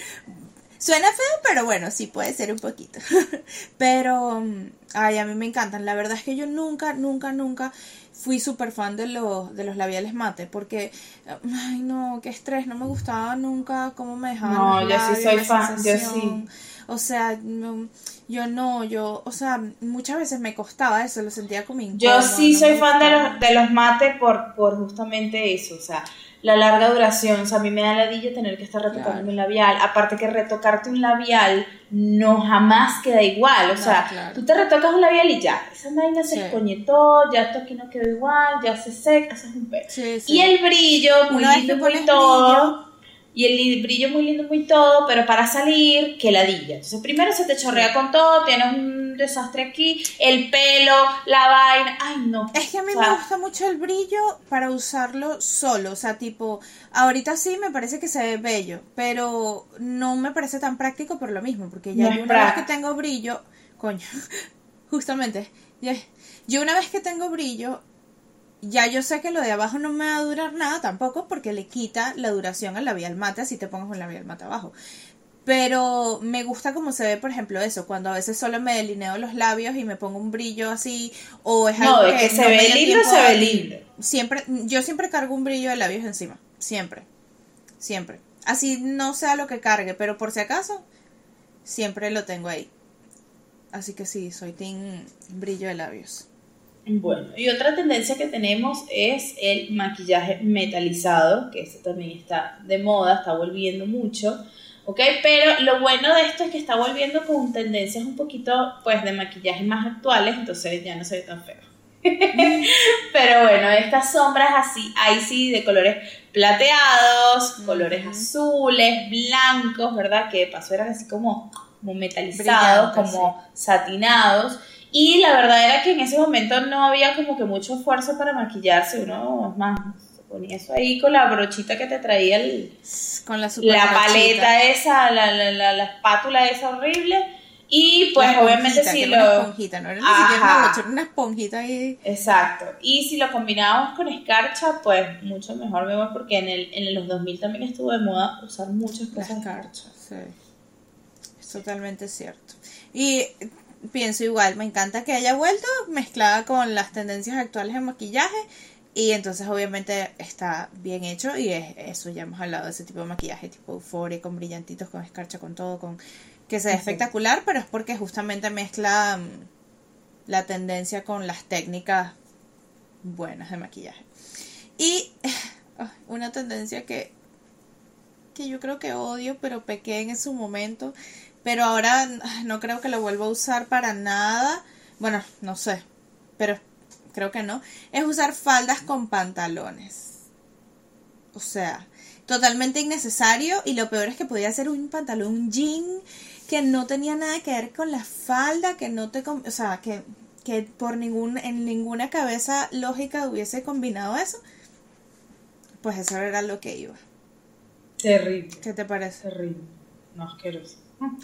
Suena feo, pero bueno, sí puede ser un poquito. pero, mm, ay, a mí me encantan. La verdad es que yo nunca, nunca, nunca fui súper fan de los, de los labiales mate, porque, ay, no, qué estrés, no me gustaba nunca cómo me dejaban. No, yo sí soy fan, yo sí. O sea, yo no, yo, o sea, muchas veces me costaba eso, lo sentía como incómodo. Yo sí soy fan de los, de los mate por, por justamente eso, o sea, la larga duración. O sea, a mí me da ladilla tener que estar retocando un labial. Aparte que retocarte un labial no jamás queda igual. O sea, tú te retocas un labial y ya, esa vaina se escoñetó, ya esto aquí no quedó igual, ya se seca, eso es un pelo. y el brillo, muy lindo, muy todo y el brillo muy lindo, muy todo, pero para salir, que ladilla. Entonces, primero se te chorrea con todo, tienes un desastre aquí, el pelo, la vaina, ay no. Es que a mí me gusta mucho el brillo para usarlo solo, o sea, tipo, ahorita sí me parece que se ve bello, pero no me parece tan práctico por lo mismo, porque ya una vez que tengo brillo, coño, justamente, yo una vez que tengo brillo, ya yo sé que lo de abajo no me va a durar nada tampoco porque le quita la duración al labial mate si te pongas un labial mate abajo. Pero me gusta como se ve, por ejemplo, eso, cuando a veces solo me delineo los labios y me pongo un brillo así, o es algo que, se ve lindo, se ve lindo. Siempre, yo siempre cargo un brillo de labios encima, siempre, siempre. Así no sea lo que cargue, pero por si acaso, siempre lo tengo ahí. Así que sí, soy team brillo de labios. Bueno, y otra tendencia que tenemos es el maquillaje metalizado, que ese también está de moda, está volviendo mucho, ¿ok? Pero lo bueno de esto es que está volviendo con tendencias un poquito, pues, de maquillaje más actuales, entonces ya no se ve tan feo. Pero bueno, estas sombras así, ahí sí, de colores plateados, colores azules, blancos, ¿verdad? Que de paso eran así como como metalizados, como satinados. Y la verdad era que en ese momento no había como que mucho esfuerzo para maquillarse, uno más se ponía eso ahí con la brochita que te traía el, con la, la paleta esa, la, la, la, la espátula esa horrible y pues obviamente si lo... Una esponjita, no era ni siquiera una una esponjita ahí. Exacto. Y si lo combinábamos con escarcha, pues mucho mejor vemos porque en, el, en los 2000 también estuvo de moda usar muchas cosas escarcha. Sí. Es totalmente cierto. Y pienso igual, me encanta que haya vuelto mezclada con las tendencias actuales en maquillaje. Y entonces obviamente está bien hecho y es eso, ya hemos hablado de ese tipo de maquillaje tipo euforia, con brillantitos, con escarcha, con todo, con que sea espectacular, pero es porque justamente mezcla mm, la tendencia con las técnicas buenas de maquillaje. Y una tendencia que, que yo creo que odio, pero pequé en su momento, pero ahora no creo que lo vuelva a usar para nada. Bueno, no sé, pero creo que no. Es usar faldas con pantalones. O sea, totalmente innecesario y lo peor es que podía ser un pantalón jean que no tenía nada que ver con la falda, que no te, o sea, que, que por ningún, en ninguna cabeza lógica hubiese combinado eso, pues eso era lo que iba. Terrible. ¿Qué te parece? Terrible. No, asqueroso.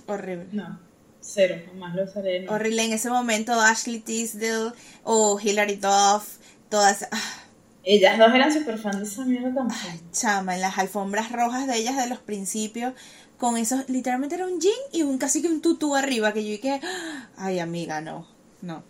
Horrible. No. Cero, nomás lo usaré. Horrible en ese momento Ashley Tisdale o Hilary Duff, todas... Ah. Ellas dos eran súper fan de esa mierda también. chama, en las alfombras rojas de ellas de los principios, con esos, literalmente era un jean y un casi que un tutú arriba, que yo dije, ay amiga, no, no.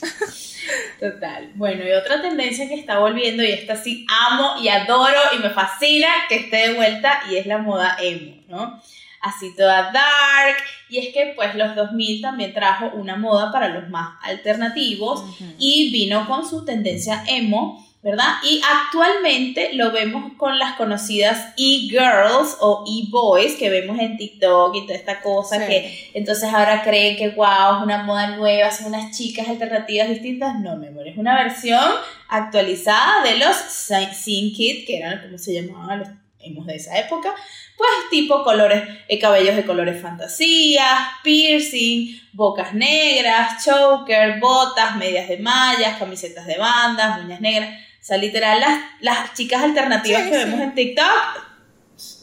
Total. Bueno, y otra tendencia que está volviendo, y esta sí amo y adoro y me fascina que esté de vuelta, y es la moda emo, ¿no? Así toda dark, y es que pues los 2000 también trajo una moda para los más alternativos y vino con su tendencia emo, ¿verdad? Y actualmente lo vemos con las conocidas e-girls o e-boys que vemos en TikTok y toda esta cosa que entonces ahora creen que wow, es una moda nueva, son unas chicas alternativas distintas. No, mi amor, es una versión actualizada de los Scene Kid, que eran como se llamaban los emos de esa época, pues tipo colores, eh, cabellos de colores fantasías, piercing, bocas negras, choker, botas, medias de mallas, camisetas de bandas, uñas negras o sea, literal, las, las chicas alternativas que vemos en TikTok,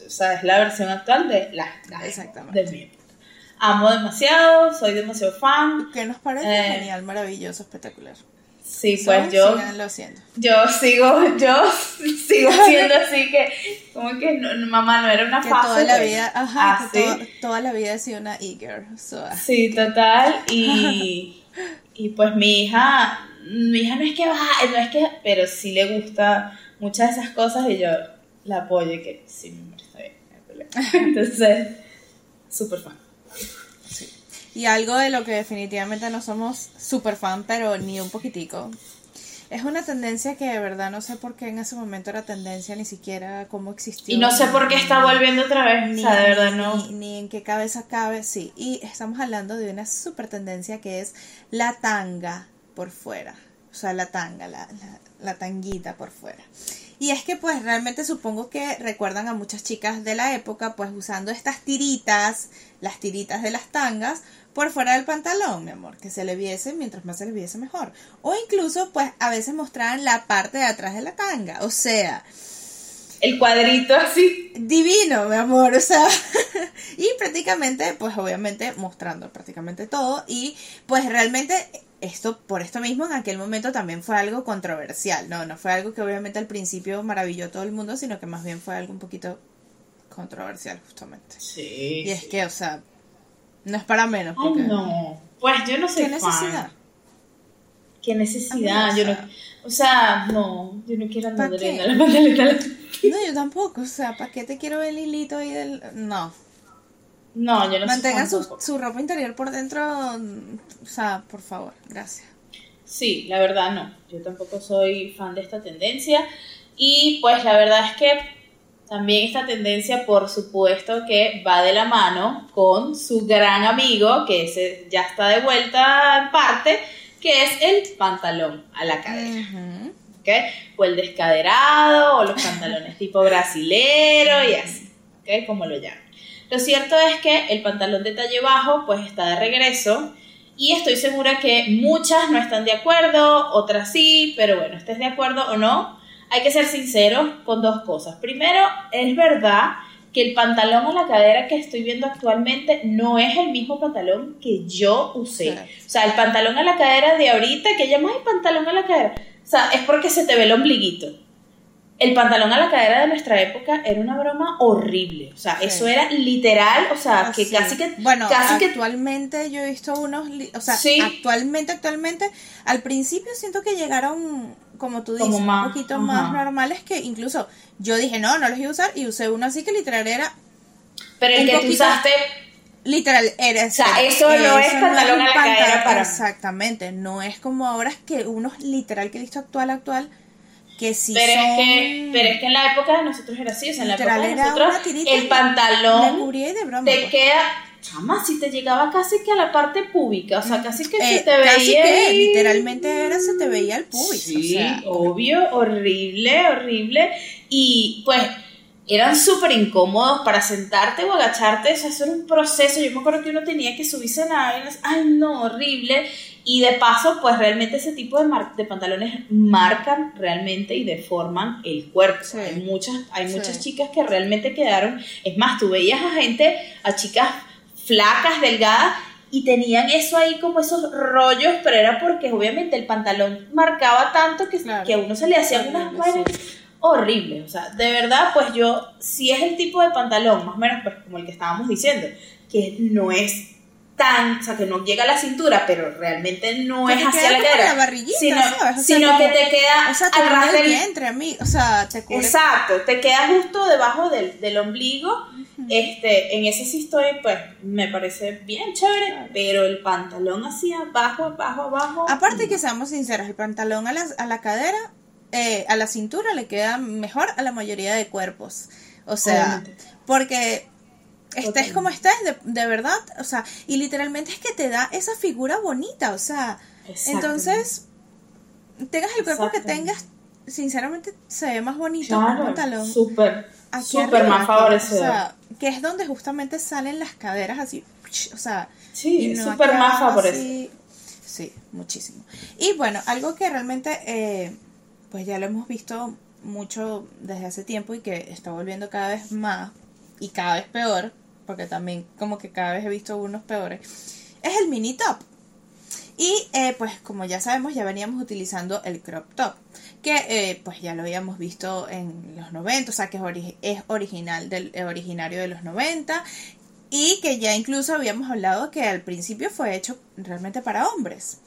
o sea, es la versión actual de las, Exactamente. de mi Amo demasiado, soy demasiado fan. ¿Qué nos parece? Eh, Genial, maravilloso, espectacular. Sí, pues yo. Yo sigo, yo sigo siendo así que, como que mamá no era una que Toda la vida, ajá, ah, toda, la vida he sido una eager. Ah. Sí, total. Y, y pues mi hija mi hija no es que va, no es que, pero sí le gusta muchas de esas cosas y yo la apoyo y que sí, mi amor, está bien. Entonces, súper fan. Y algo de lo que definitivamente no somos súper fan, pero ni un poquitico. Es una tendencia que de verdad no sé por qué en ese momento era tendencia, ni siquiera cómo existió. Y no sé por qué está volviendo otra vez, ni, o sea, de verdad no. Ni, en qué cabeza cabe, sí. Y estamos hablando de una super tendencia que es la tanga por fuera. O sea, la tanga, la, la, tanguita por fuera. Y es que pues realmente supongo que recuerdan a muchas chicas de la época pues usando estas tiritas, las tiritas de las tangas por fuera del pantalón, mi amor, que se le viese, mientras más se le viese mejor. O incluso pues a veces mostraban la parte de atrás de la tanga, o sea, el cuadrito así. Divino, mi amor, o sea, y prácticamente, pues obviamente mostrando prácticamente todo y pues realmente esto, por esto mismo, en aquel momento también fue algo controversial, ¿no? No fue algo que obviamente al principio maravilló a todo el mundo, sino que más bien fue algo un poquito controversial, justamente. Sí. Y es que, o sea, no es para menos. Porque... no. Pues yo no sé. ¿Qué necesidad? ¿Qué necesidad? yo no, o sea, no, yo no quiero andar en la pantaleta. No, yo tampoco, o sea, ¿para qué te quiero ver el hilito ahí del...? No. No, yo no Mantengan su, su, ropa interior por dentro, o sea, por favor, gracias. Sí, la verdad no. Yo tampoco soy fan de esta tendencia. Y pues la verdad es que también esta tendencia, por supuesto, que va de la mano con su gran amigo, que ese ya está de vuelta en parte, que es el pantalón a la cadera. O el descaderado, o los pantalones tipo brasilero y así, ¿okay? Como lo llaman. Lo cierto es que el pantalón de talle bajo pues está de regreso y estoy segura que muchas no están de acuerdo, otras sí, pero bueno, estés de acuerdo o no, hay que ser sinceros con dos cosas. Primero, es verdad que el pantalón a la cadera que estoy viendo actualmente no es el mismo pantalón que yo usé. O sea, el pantalón a la cadera de ahorita, que llamas el pantalón a la cadera, o sea, es porque se te ve el ombliguito. El pantalón a la cadera de nuestra época era una broma horrible. O sea, eso era literal, o sea, que casi que... Bueno, casi actualmente yo he visto unos... O sea, actualmente, actualmente, al principio siento que llegaron como tú dices, un poquito más normales que incluso yo dije, no, no los iba a usar y usé uno así que literal era... Pero el que tú usaste... Literal, era... O sea, eso no es pantalón a la cadera para... Exactamente, no es como ahora que unos literal que he visto actual, actual, que sí pero son... Es que, pero es que en la época de nosotros era así, o sea, en la época de nosotros el pantalón de broma, te pues. queda chama, si te llegaba casi que a la parte pública, o sea, casi que se eh, te veía. Casi que literalmente era, se te veía el público. Sí, obvio, horrible, horrible. Y pues eran súper incómodos para sentarte o agacharte, eso era un proceso. Yo me acuerdo que uno tenía que subirse en aves, ay no, horrible. Y de paso, pues realmente ese tipo de, de pantalones marcan realmente y deforman el cuerpo. Hay muchas, hay muchas chicas que realmente quedaron, es más, tú veías a gente, a chicas flacas, delgadas, y tenían eso ahí como esos rollos, pero era porque obviamente el pantalón marcaba tanto que, que a uno se le hacían unas vainas horribles. O sea, de verdad, pues yo, si es el tipo de pantalón, más o menos pues, como el que estábamos diciendo, que no es tan, o sea, que no llega a la cintura, pero realmente no es hacia la cadera, sino, sino que te queda o sea, te al del vientre, a mí, o sea, te cubre. Exacto, te queda justo debajo del, del ombligo. Este, en ese sí estoy, pues, me parece bien chévere, pero el pantalón así abajo, abajo, abajo. Aparte que seamos sinceros, el pantalón a la, a la cadera, eh, a la cintura le queda mejor a la mayoría de cuerpos. O sea, porque estés como estés, de, verdad, o sea, y literalmente es que te da esa figura bonita, o sea, entonces, tengas el cuerpo que tengas, sinceramente se ve más bonito claro, pantalón. Súper, súper más favorecido. O sea, que es donde justamente salen las caderas así, o sea, sí, súper más favorecido. Sí, muchísimo. Y bueno, algo que realmente, eh, pues ya lo hemos visto mucho desde hace tiempo y que está volviendo cada vez más y cada vez peor, porque también como que cada vez he visto unos peores, es el mini top. Y eh, pues como ya sabemos, ya veníamos utilizando el crop top, que eh, pues ya lo habíamos visto en los 90, o sea que es, original del, originario de los 90 y que ya incluso habíamos hablado que al principio fue hecho realmente para hombres.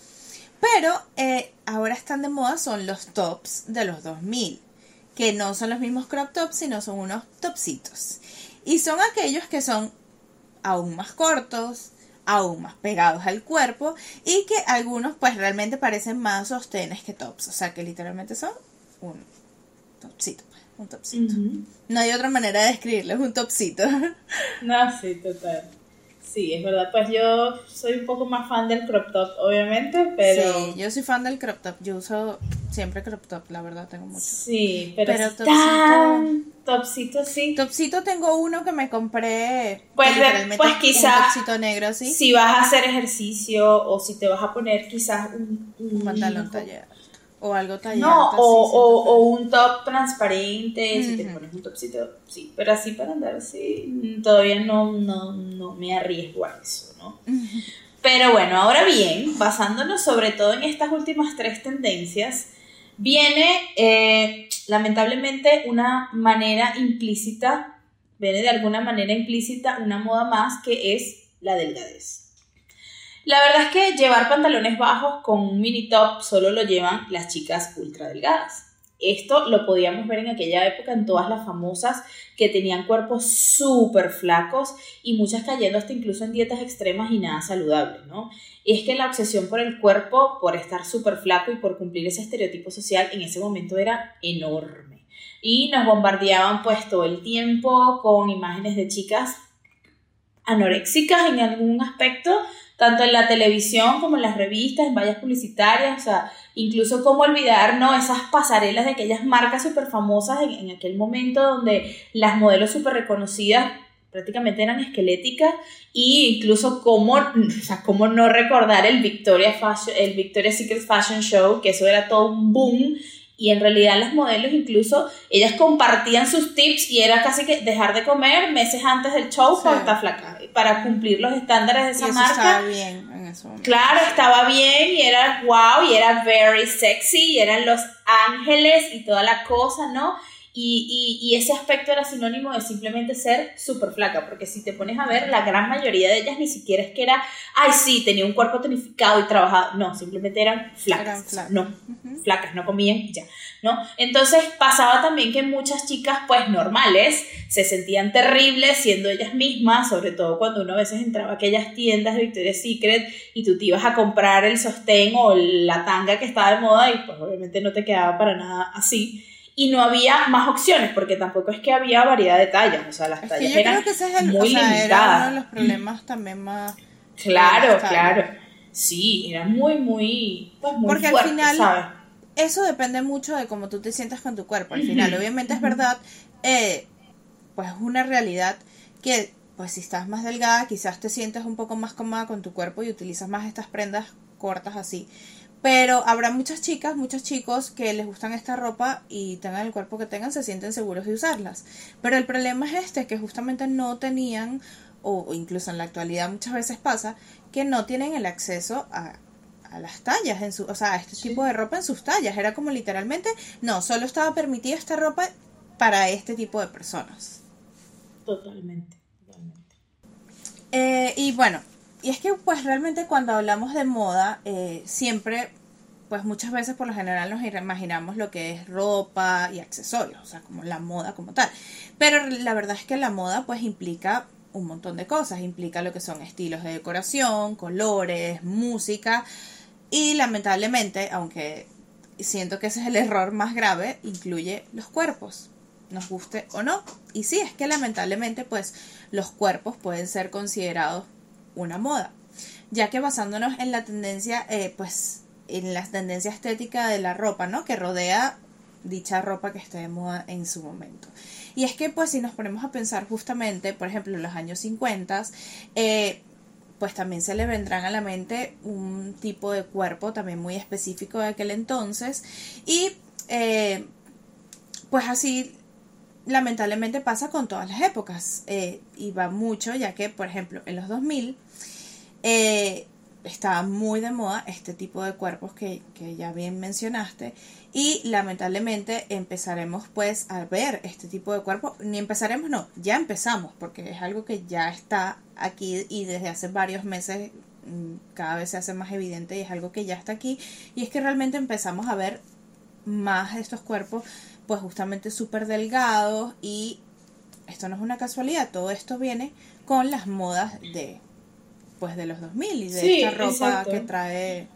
Pero eh, ahora están de moda son los tops de los 2000, que no son los mismos crop tops, sino son unos topsitos. Y son aquellos que son aún más cortos, aún más pegados al cuerpo y que algunos pues realmente parecen más sostenes que tops, o sea que literalmente son un topsito, pues, un topsito. No hay otra manera de describirlo, es un topsito. No, sí, total. Sí, es verdad. Pues yo soy un poco más fan del crop top, obviamente, pero... Sí, yo soy fan del crop top. Yo uso siempre crop top, la verdad, tengo mucho. Sí, pero, pero topsito... Topsito, sí. Topsito tengo uno que me compré. Pues, pues quizás... Un topsito negro, sí. Si vas a hacer ejercicio o si te vas a poner quizás un... Un, pantalón tallado. O algo tallado. No, o, o, o, un top transparente, si te pones un topsito, sí, pero así para andar así, todavía no, no, no me arriesgo a eso, ¿no? Pero bueno, ahora bien, basándonos sobre todo en estas últimas tres tendencias, viene eh, lamentablemente una manera implícita, viene de alguna manera implícita una moda más que es la delgadez. La verdad es que llevar pantalones bajos con un mini top solo lo llevan las chicas ultra delgadas. Esto lo podíamos ver en aquella época en todas las famosas que tenían cuerpos súper flacos y muchas cayendo hasta incluso en dietas extremas y nada saludables, ¿no? Y es que la obsesión por el cuerpo, por estar súper flaco y por cumplir ese estereotipo social en ese momento era enorme. Y nos bombardeaban pues todo el tiempo con imágenes de chicas anoréxicas en algún aspecto, tanto en la televisión como en las revistas, en vallas publicitarias, o sea, incluso cómo olvidar, ¿no? Esas pasarelas de aquellas marcas súper famosas en, aquel momento donde las modelos súper reconocidas prácticamente eran esqueléticas y incluso cómo, o sea, cómo no recordar el Victoria Fashion, el Victoria's Secret Fashion Show, que eso era todo un boom y en realidad las modelos incluso ellas compartían sus tips y era casi que dejar de comer meses antes del show para estar flaca, para cumplir los estándares de esa y marca. Estaba bien en. Claro, estaba bien y era wow y era very sexy y eran los ángeles y toda la cosa, ¿no? Y, y, y, ese aspecto era sinónimo de simplemente ser súper flaca, porque si te pones a ver, la gran mayoría de ellas ni siquiera es que era, ay, sí, tenía un cuerpo tonificado y trabajado. No, simplemente eran flacas. No, flacas, no comían y ya. ¿no? Entonces pasaba también que muchas chicas, pues normales, se sentían terribles siendo ellas mismas, sobre todo cuando uno a veces entraba a aquellas tiendas de Victoria's Secret y tú te ibas a comprar el sostén o la tanga que estaba de moda y pues obviamente no te quedaba para nada así y no había más opciones porque tampoco es que había variedad de tallas, o sea, las tallas eran muy limitadas. Era uno de los problemas también más Claro, claro. Sí, era muy muy pues muy Porque fuerte, al final ¿sabes? eso depende mucho de cómo tú te sientas con tu cuerpo. Al final, obviamente es verdad, eh, pues es una realidad que pues si estás más delgada, quizás te sientes un poco más cómoda con tu cuerpo y utilizas más estas prendas cortas así. Pero habrá muchas chicas, muchos chicos que les gustan esta ropa y tengan el cuerpo que tengan, se sienten seguros de usarlas. Pero el problema es este, que justamente no tenían, o incluso en la actualidad muchas veces pasa, que no tienen el acceso a, a las tallas, en su, o sea, a este tipo de ropa en sus tallas. Era como literalmente, no, solo estaba permitida esta ropa para este tipo de personas. Totalmente, totalmente. Eh, y bueno, y es que pues realmente cuando hablamos de moda, eh, siempre, pues muchas veces por lo general nos imaginamos lo que es ropa y accesorios, o sea, como la moda como tal. Pero la verdad es que la moda pues implica un montón de cosas, implica lo que son estilos de decoración, colores, música y lamentablemente, aunque siento que ese es el error más grave, incluye los cuerpos nos guste o no. Y sí, es que lamentablemente pues los cuerpos pueden ser considerados una moda, ya que basándonos en la tendencia, eh, pues en la tendencia estética de la ropa, ¿no? Que rodea dicha ropa que esté de moda en su momento. Y es que pues si nos ponemos a pensar justamente, por ejemplo, en los años 50, eh, pues también se le vendrán a la mente un tipo de cuerpo también muy específico de aquel entonces y eh, pues así lamentablemente pasa con todas las épocas eh, y va mucho ya que por ejemplo en los 2000 eh, estaba muy de moda este tipo de cuerpos que, que, ya bien mencionaste y lamentablemente empezaremos pues a ver este tipo de cuerpos ni empezaremos no ya empezamos porque es algo que ya está aquí y desde hace varios meses mm, cada vez se hace más evidente y es algo que ya está aquí. Y es que realmente empezamos a ver más estos cuerpos pues justamente súper delgados y esto no es una casualidad, todo esto viene con las modas de pues de los 2000 y de Sí, esta ropa exacto. que trae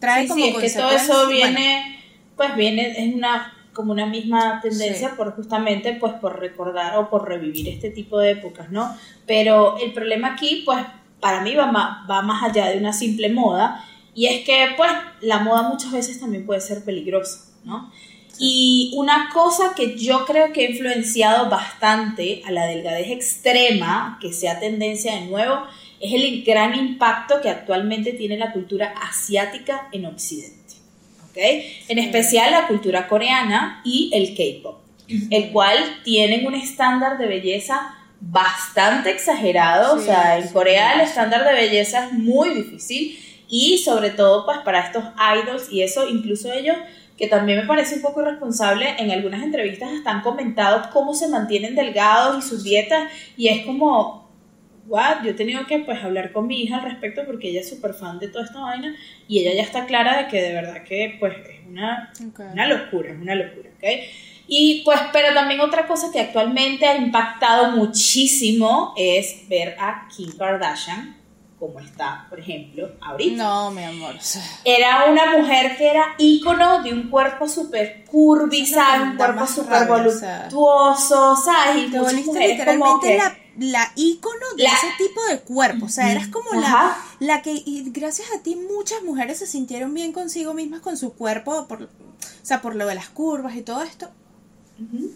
trae Sí, como sí, es que todo eso bueno, viene, pues viene, es una como una misma tendencia Sí. por justamente pues por recordar o por revivir este tipo de épocas, ¿no? Pero el problema aquí, pues para mí va más, va más allá de una simple moda y es que pues la moda muchas veces también puede ser peligrosa, ¿no? Y una cosa que yo creo que ha influenciado bastante a la delgadez extrema, que sea tendencia de nuevo, es el gran impacto que actualmente tiene la cultura asiática en Occidente. ¿ok? En especial la cultura coreana y el K-pop, el cual tienen un estándar de belleza bastante exagerado. o sea, en sí, Corea el estándar de belleza es muy difícil y sobre todo pues para estos idols y eso, incluso ellos que también me parece un poco irresponsable, en algunas entrevistas están comentado cómo se mantienen delgados y sus dietas, y es como, what, yo he tenido que pues hablar con mi hija al respecto porque ella es súper fan de toda esta vaina, y ella ya está clara de que de verdad que pues es una, Ok. una locura, es una locura, ¿ok? Y pues, pero también otra cosa que actualmente ha impactado muchísimo es ver a Kim Kardashian, como está, por ejemplo, ahorita No, mi amor. era una mujer que era ícono de un cuerpo súper curvy, Un cuerpo súper voluptuoso, ¿sabes? Y te volviste literalmente que... la, la ícono de La- ese tipo de cuerpo. O sea, eras como la, la que, y gracias a ti, muchas mujeres se sintieron bien consigo mismas con su cuerpo, por, o sea, por lo de las curvas y todo esto. Ujú.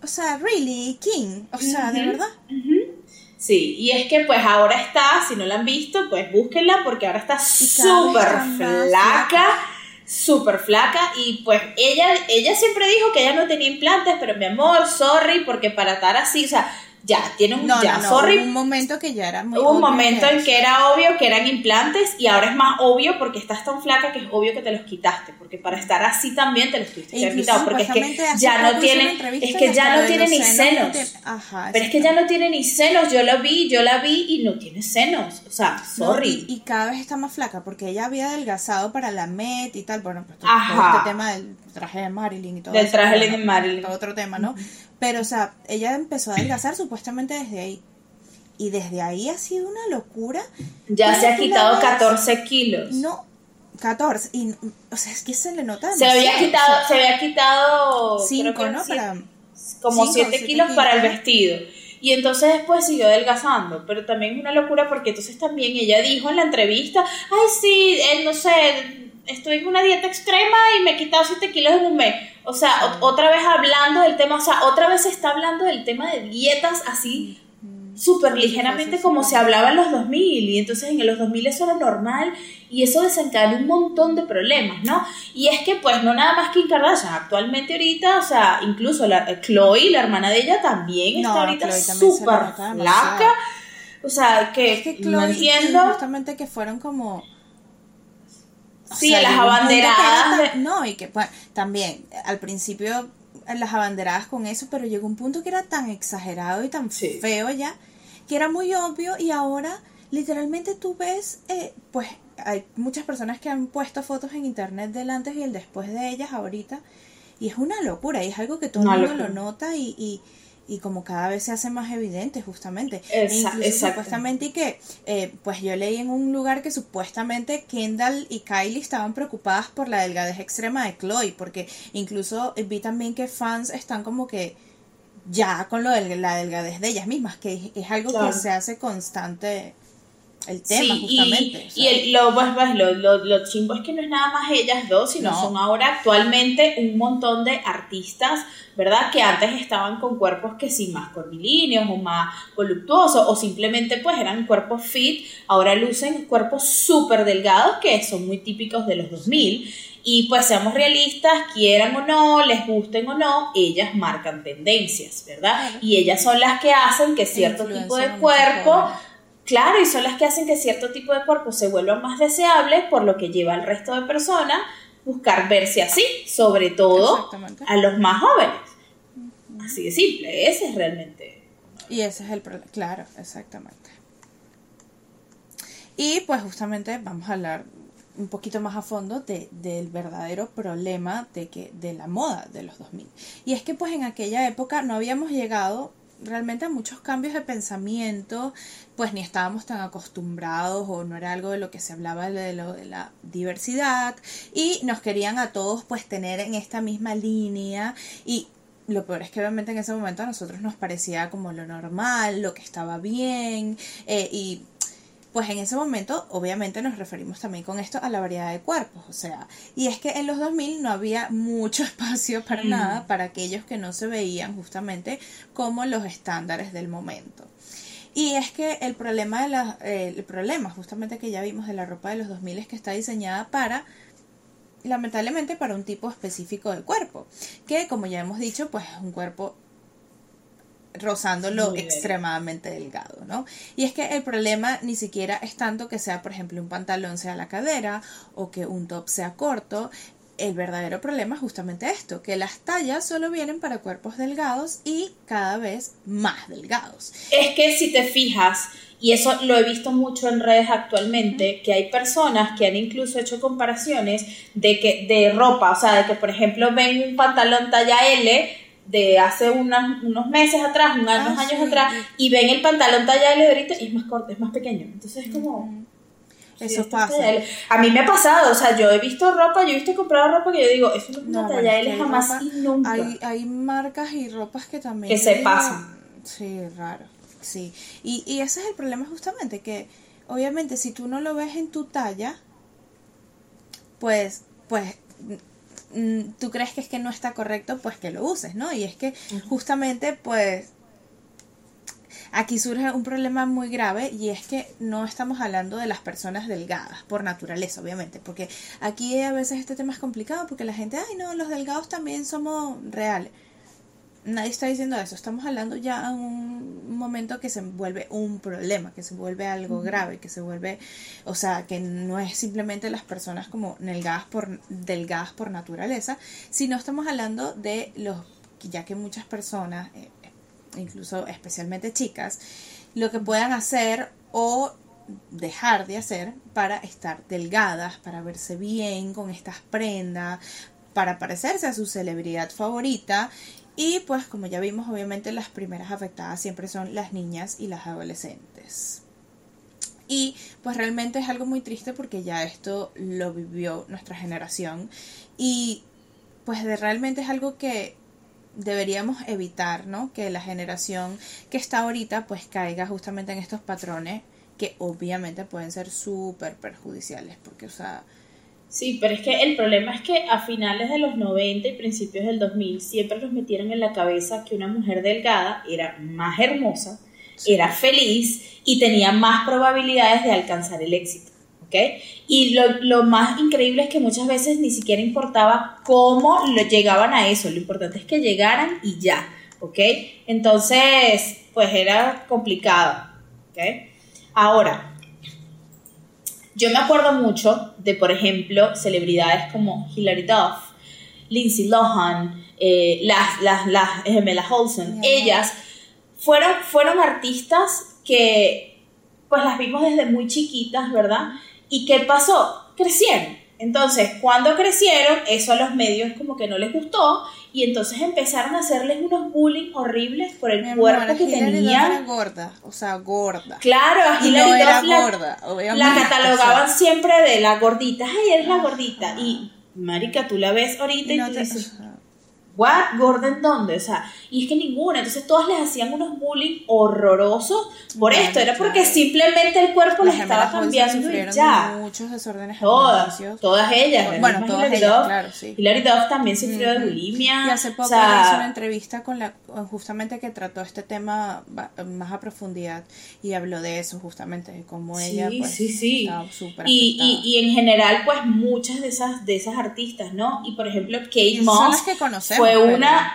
o sea, really, King, o sea, de verdad. Sí, y es que pues ahora está, si no la han visto, pues búsquenla porque ahora está súper flaca, súper flaca y pues ella, ella siempre dijo que ella no tenía implantes, pero mi amor, sorry, porque para estar así, o sea, ya, tiene un, no, ya, no, sorry. Hubo un momento que ya era muy Hubo un momento en que era obvio que eran implantes y ahora es más obvio porque estás tan flaca que es obvio que te los quitaste, porque para estar así también te los tuviste que quitado, porque es que ya no tiene, es que ya no tiene ni senos no Ajá, Pero es que ya no tiene ni senos, yo la vi, yo la vi y no tiene senos, o sea, No, sorry. y, y cada vez está más flaca porque ella había adelgazado para la Met y tal, bueno, pues todo, todo este tema del traje de Marilyn y todo Del traje de Marilyn. todo otro tema, ¿no? Pero, o sea, ella empezó a adelgazar supuestamente desde ahí. Y desde ahí ha sido una locura. ya se ha quitado ves- 14 kilos. No, 14. Y, o sea, es que se le nota se había quitado, o sea, se había quitado creo cinco, que ¿no? sí, Para, como cinco, 7 siete kilos kilos. para el vestido. Y entonces después siguió adelgazando, pero también es una locura porque entonces también ella dijo en la entrevista, ay sí, eh, no sé, estoy en una dieta extrema y me he quitado 7 kilos en un mes. O sea, otra vez hablando del tema, o sea, otra vez se está hablando del tema de dietas así súper ligeramente sí, como se hablaba en los 2000 y entonces en los 2000 eso era normal y eso desencadenó un montón de problemas, ¿no? Y es que pues no nada más Kim Kardashian, actualmente ahorita, o sea, incluso la, eh, Chloe, la hermana de ella, también No, está ahorita súper flaca, o sea, que, Es que Chloe entiendo. Justamente que fueron como... o Sí, sea, las abanderadas tan- No, y que bueno, también al principio las abanderadas con eso, pero llegó un punto que era tan exagerado y tan Sí. feo ya, que era muy obvio y ahora literalmente tú ves, eh, pues hay muchas personas que han puesto fotos en internet del antes y el después de ellas ahorita y es una locura y es algo que todo el mundo locura. lo nota y, y, y como cada vez se hace más evidente justamente. E incluso supuestamente y que, eh, pues yo leí en un lugar que supuestamente Kendall y Kylie estaban preocupadas por la delgadez extrema de Chloe, porque incluso eh, vi también que fans están como que ya con lo de la delgadez de ellas mismas, que es, es algo Claro. que se hace constante el tema Sí, justamente. y, o sea. y el- lo, pues, lo, lo, lo chimbo es que no es nada más ellas dos, sino No. son ahora actualmente un montón de artistas, ¿verdad? Que antes estaban con cuerpos que sí, más curvilíneos o más voluptuosos, o simplemente pues eran cuerpos fit, ahora lucen cuerpos súper delgados que son muy típicos de los 2000. Y pues seamos realistas, quieran o no, les gusten o no, ellas marcan tendencias, ¿verdad? Y ellas son las que hacen que cierto tipo de cuerpo. Claro, y son las que hacen que cierto tipo de cuerpo se vuelvan más deseables, por lo que lleva al resto de personas buscar verse así, sobre todo a los más jóvenes. Así de simple, ese es realmente. Y ese es el problema, claro, exactamente. Y pues justamente vamos a hablar un poquito más a fondo de, del verdadero problema de, que, de la moda de los 2000. Y es que pues en aquella época no habíamos llegado realmente a muchos cambios de pensamiento, pues ni estábamos tan acostumbrados o no era algo de lo que se hablaba de, lo, de la diversidad y nos querían a todos pues tener en esta misma línea y lo peor es que obviamente en ese momento a nosotros nos parecía como lo normal, lo que estaba bien eh, y pues en ese momento obviamente nos referimos también con esto a la variedad de cuerpos, o sea, y es que en los 2000 no había mucho espacio para Mm. nada para aquellos que no se veían justamente como los estándares del momento. Y es que el problema de la, eh, el problema justamente que ya vimos de la ropa de los 2000 es que está diseñada para lamentablemente para un tipo específico de cuerpo, que como ya hemos dicho, pues es un cuerpo rozando lo Muy extremadamente delgado, ¿no? Y es que el problema ni siquiera es tanto que sea, por ejemplo, un pantalón sea la cadera o que un top sea corto. El verdadero problema es justamente esto, que las tallas solo vienen para cuerpos delgados y cada vez más delgados. Es que si te fijas, y eso lo he visto mucho en redes actualmente, que hay personas que han incluso hecho comparaciones de que de ropa, o sea, de que por ejemplo ven un pantalón talla L de hace unas- unos meses atrás, unos Ah, años sí. atrás, y ven el pantalón talla L de ahorita y es más corto, es más pequeño. Entonces es como... sí, Eso es pasa. A mí me ha pasado, o sea, yo he visto ropa, yo he visto comprado ropa que yo digo, eso no es una No, talla L jamás ropa- y nunca. Hay, hay marcas y ropas que también... Que se pasan. Sí, raro. Sí. Y, y ese es el problema justamente, que obviamente si tú no lo ves en tu talla, pues, pues tú crees que es que no está correcto, pues que lo uses, ¿no? Y es que justamente, pues, aquí surge un problema muy grave y es que no estamos hablando de las personas delgadas, por naturaleza, obviamente, porque aquí a veces este tema es complicado porque la gente, ay, no, los delgados también somos reales. Nadie está diciendo eso, estamos hablando ya en un momento que se vuelve un problema, que se vuelve algo grave, que se vuelve, o sea, que no es simplemente las personas como delgadas por, delgadas por naturaleza, sino estamos hablando de los, ya que muchas personas, eh, incluso especialmente chicas, lo que puedan hacer o dejar de hacer para estar delgadas, para verse bien con estas prendas, para parecerse a su celebridad favorita. Y pues como ya vimos, obviamente las primeras afectadas siempre son las niñas y las adolescentes. Y pues realmente es algo muy triste porque ya esto lo vivió nuestra generación y pues de realmente es algo que deberíamos evitar, ¿no? Que la generación que está ahorita pues caiga justamente en estos patrones que obviamente pueden ser súper perjudiciales, porque, o sea... Sí, pero es que el problema es que a finales de los 90 y principios del 2000 siempre nos metieron en la cabeza que una mujer delgada era más hermosa, era feliz y tenía más probabilidades de alcanzar el éxito. Y lo, más increíble es que muchas veces ni siquiera importaba cómo lo llegaban a eso, lo importante es que llegaran y ya, ¿ok? Entonces, pues era complicado, ¿ok? Ahora, yo me acuerdo mucho de, por ejemplo, celebridades como Hilary Duff, Lindsay Lohan, eh, las, las, las Olsen, ellas fueron, fueron artistas que pues las vimos desde muy chiquitas, ¿verdad? ¿Y qué pasó? Crecieron. Entonces, cuando crecieron, eso a los medios como que no les gustó y entonces empezaron a hacerles unos bullying horribles por el cuerpo que tenían. Era gorda, o sea, gorda. Claro, y no era gorda, La catalogaban siempre de la gordita, ay, eres la gordita. Y marica, tú la ves ahorita y, tú dices, ¿What? ¿Gordon dónde? O sea, y es que ninguna. Entonces todas les hacían unos bullying horrorosos por esto. Era porque simplemente el cuerpo les estaba cambiando y ya. muchos desórdenes Todas, todas ellas. Bueno, todas ellas, claro, sí. Hilary Duff también sufrió de bulimia. Y hace poco hizo una entrevista con la, justamente que trató este tema más a profundidad y habló de eso justamente, de cómo ella pues, sí, sí. estaba súper y, y, y, en general, pues muchas de esas, de esas artistas, ¿no? Y por ejemplo, Kate Moss. Son las que conocemos fue una...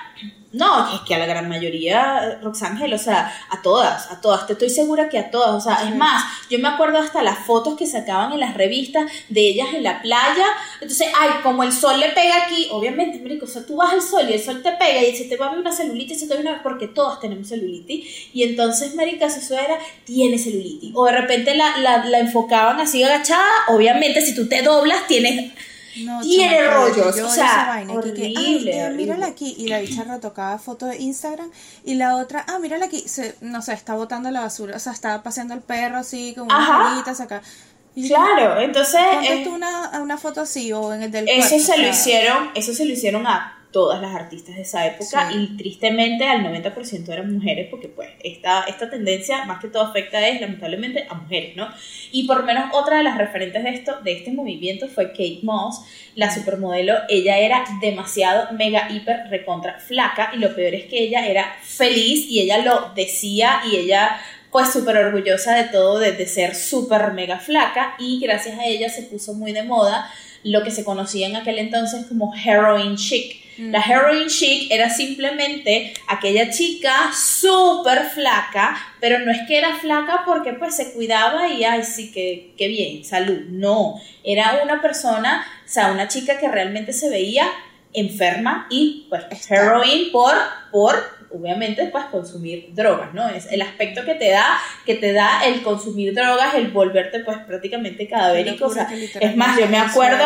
No, es que a la gran mayoría, Roxángel, o sea, a todas, a todas, te estoy segura que a todas, o sea, es más, yo me acuerdo hasta las fotos que sacaban en las revistas de ellas en la playa, entonces, ay, como el sol le pega aquí, obviamente, marico, o sea, tú vas al sol y el sol te pega y se te va a ver una celulitis, se te va una, porque todas tenemos celulitis, y entonces, marica, su era, tiene celulitis, o de repente la, la, la enfocaban así agachada, obviamente, si tú te doblas, tienes tiene rollos, o sea, vaina, horrible, mírala aquí, y la bicha retocaba foto de Instagram, y la otra, ah, mírala aquí, se, no sé, está botando la basura, o sea, está paseando el perro así, con unas bolitas acá. claro, entonces... Eh, una, una foto así, o en el del Eso se lo hicieron, eso se lo hicieron a todas las artistas de esa época y tristemente al 90% eran mujeres porque pues esta, esta tendencia más que todo afecta es lamentablemente a mujeres, ¿no? Y por lo menos otra de las referentes de esto, de este movimiento fue Kate Moss, la supermodelo, ella era demasiado mega hiper recontra flaca y lo peor es que ella era feliz y ella lo decía y ella pues súper orgullosa de todo, de, de ser súper mega flaca y gracias a ella se puso muy de moda lo que se conocía en aquel entonces como heroin chic la heroin chic era simplemente aquella chica súper flaca, pero no es que era flaca porque pues se cuidaba y ay sí, que, que bien, salud. No, era una persona, o sea, una chica que realmente se veía enferma y pues heroin por, por obviamente pues consumir drogas, ¿no? Es el aspecto que te da, que te da el consumir drogas, el volverte pues prácticamente cadavérico, o sea, es más, yo me acuerdo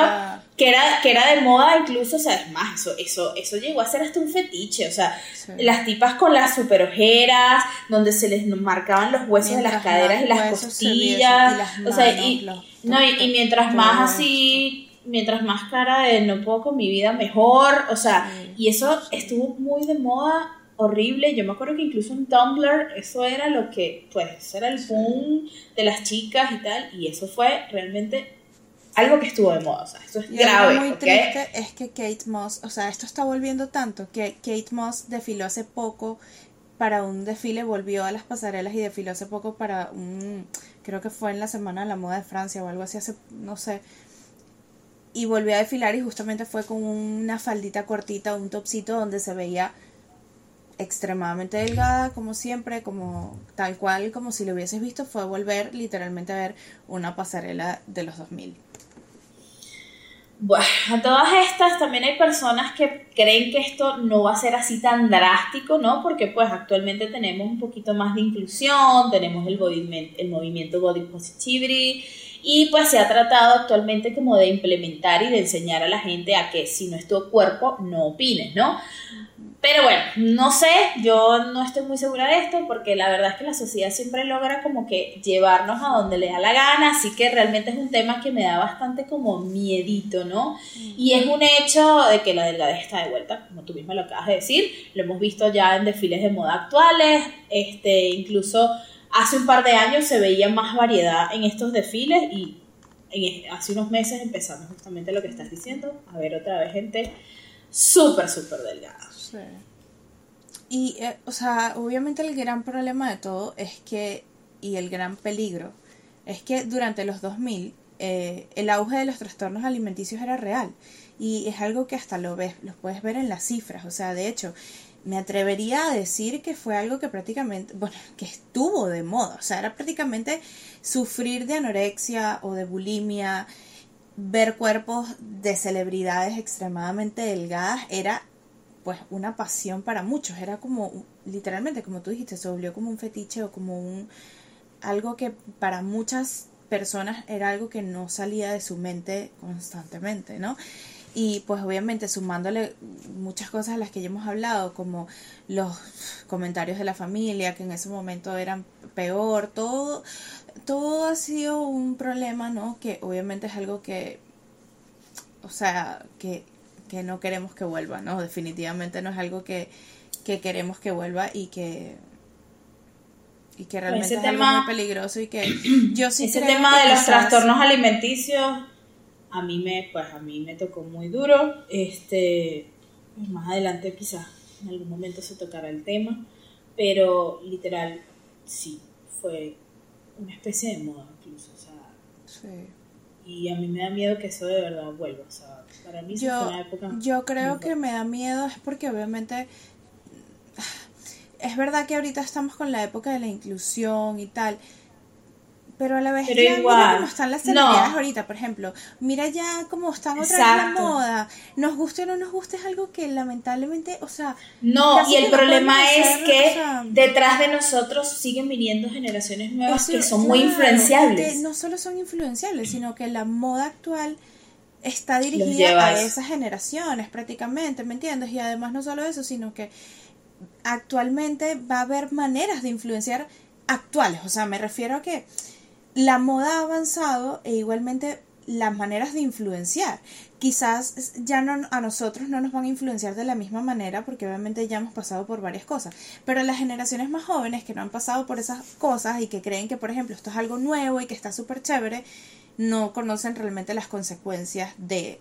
que era, que era de moda incluso, o sea, es más, eso, eso, eso llegó a ser hasta un fetiche, o sea, las tipas con las super ojeras, donde se les marcaban los huesos de las caderas y las costillas, o sea, y, no, y, mientras más así, mientras más cara de no puedo con mi vida mejor, o sea, y eso estuvo muy de moda horrible. Yo me acuerdo que incluso en Tumblr eso era lo que, pues, era el boom de las chicas y tal, y eso fue realmente algo que estuvo de moda, o sea, esto es grave. Algo muy triste es que Kate Moss, o sea, esto está volviendo tanto que Kate Moss desfiló hace poco para un desfile, volvió a las pasarelas y desfiló hace poco para un, creo que fue en la Semana de la Moda de Francia o algo así, hace, no sé, y volvió a desfilar y justamente fue con una faldita cortita, un topsito donde se veía extremadamente delgada, como siempre, como tal cual, como si lo hubieses visto, fue volver literalmente a ver una pasarela de los 2000. Bueno, a todas estas también hay personas que creen que esto no va a ser así tan drástico, ¿no? Porque pues actualmente tenemos un poquito más de inclusión, tenemos el, el movimiento Body Positivity y pues se ha tratado actualmente como de implementar y de enseñar a la gente a que si no es tu cuerpo, no opines, ¿no? Pero bueno, no sé, yo no estoy muy segura de esto porque la verdad es que la sociedad siempre logra como que llevarnos a donde le da la gana, así que realmente es un tema que me da bastante como miedito, ¿no? Y es un hecho de que la delgadez está de vuelta, como tú misma lo acabas de decir, lo hemos visto ya en desfiles de moda actuales, este, incluso hace un par de años se veía más variedad en estos desfiles y hace unos meses empezamos justamente lo que estás diciendo, a ver otra vez gente súper, súper delgada. Y, eh, o sea, obviamente el gran problema de todo es que, y el gran peligro, es que durante los 2000 eh, el auge de los trastornos alimenticios era real. Y es algo que hasta lo ves, lo puedes ver en las cifras. O sea, de hecho, me atrevería a decir que fue algo que prácticamente, bueno, que estuvo de moda. O sea, era prácticamente sufrir de anorexia o de bulimia, ver cuerpos de celebridades extremadamente delgadas, era pues una pasión para muchos, era como literalmente como tú dijiste, se volvió como un fetiche o como un algo que para muchas personas era algo que no salía de su mente constantemente, ¿no? Y pues obviamente sumándole muchas cosas a las que ya hemos hablado, como los comentarios de la familia, que en ese momento eran peor, todo, todo ha sido un problema, ¿no? Que obviamente es algo que, o sea, que que no queremos que vuelva, ¿no? Definitivamente no es algo que, queremos que vuelva y que y que realmente es algo muy peligroso y que yo sí ese tema de los trastornos alimenticios a mí me pues a mí me tocó muy duro este pues más adelante quizás en algún momento se tocará el tema pero literal sí fue una especie de moda incluso o sea sí. y a mí me da miedo que eso de verdad vuelva o sea yo, Yo creo que me da miedo es porque obviamente es verdad que ahorita estamos con la época de la inclusión y tal, pero a la vez ya mira cómo están las celebridades ahorita, por ejemplo. Mira ya cómo están otra vez la moda. Nos guste o no nos guste es algo que lamentablemente, o sea... No, y el problema es que detrás de nosotros siguen viniendo generaciones nuevas que son muy influenciables. no solo son influenciables, sino que la moda actual está dirigida a esas generaciones prácticamente, ¿me entiendes? Y además no solo eso, sino que actualmente va a haber maneras de influenciar actuales, o sea, me refiero a que la moda ha avanzado e igualmente las maneras de influenciar. Quizás ya no, a nosotros no nos van a influenciar de la misma manera porque obviamente ya hemos pasado por varias cosas, pero las generaciones más jóvenes que no han pasado por esas cosas y que creen que, por ejemplo, esto es algo nuevo y que está súper chévere, no conocen realmente las consecuencias de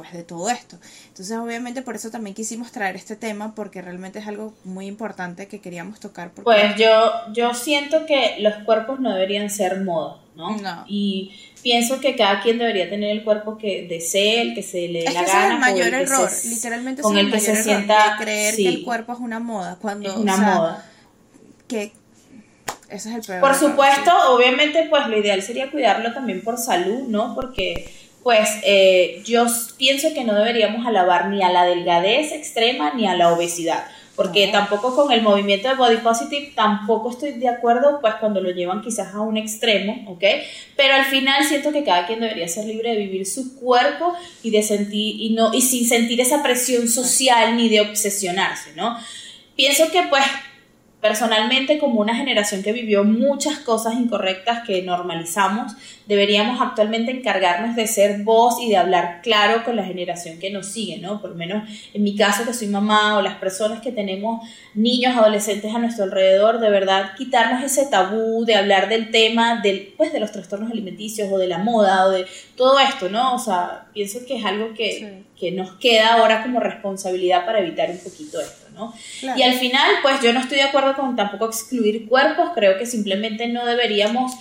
pues de todo esto. Entonces, obviamente por eso también quisimos traer este tema porque realmente es algo muy importante que queríamos tocar. Pues yo yo siento que los cuerpos no deberían ser moda, ¿no? Y pienso que cada quien debería tener el cuerpo que desee, el que se le dé la gana. Es el mayor error, literalmente con el, que se sienta creer que el cuerpo es una moda cuando es una moda. Que ese es el peor. Por supuesto, obviamente, pues lo ideal sería cuidarlo también por salud, ¿no? Porque, pues, eh, yo pienso que no deberíamos alabar ni a la delgadez extrema ni a la obesidad. Porque tampoco con el movimiento de body positive tampoco estoy de acuerdo, pues cuando lo llevan quizás a un extremo, ¿ok? Pero al final siento que cada quien debería ser libre de vivir su cuerpo y de sentir, y no, y sin sentir esa presión social ni de obsesionarse, ¿no? Pienso que pues personalmente como una generación que vivió muchas cosas incorrectas que normalizamos, deberíamos actualmente encargarnos de ser voz y de hablar claro con la generación que nos sigue, ¿no? Por lo menos en mi caso que soy mamá o las personas que tenemos niños, adolescentes a nuestro alrededor, de verdad quitarnos ese tabú de hablar del tema del, pues, de los trastornos alimenticios o de la moda o de todo esto, ¿no? O sea, pienso que es algo que, que nos queda ahora como responsabilidad para evitar un poquito esto. ¿No? Y al final, pues yo no estoy de acuerdo con tampoco excluir cuerpos, creo que simplemente no deberíamos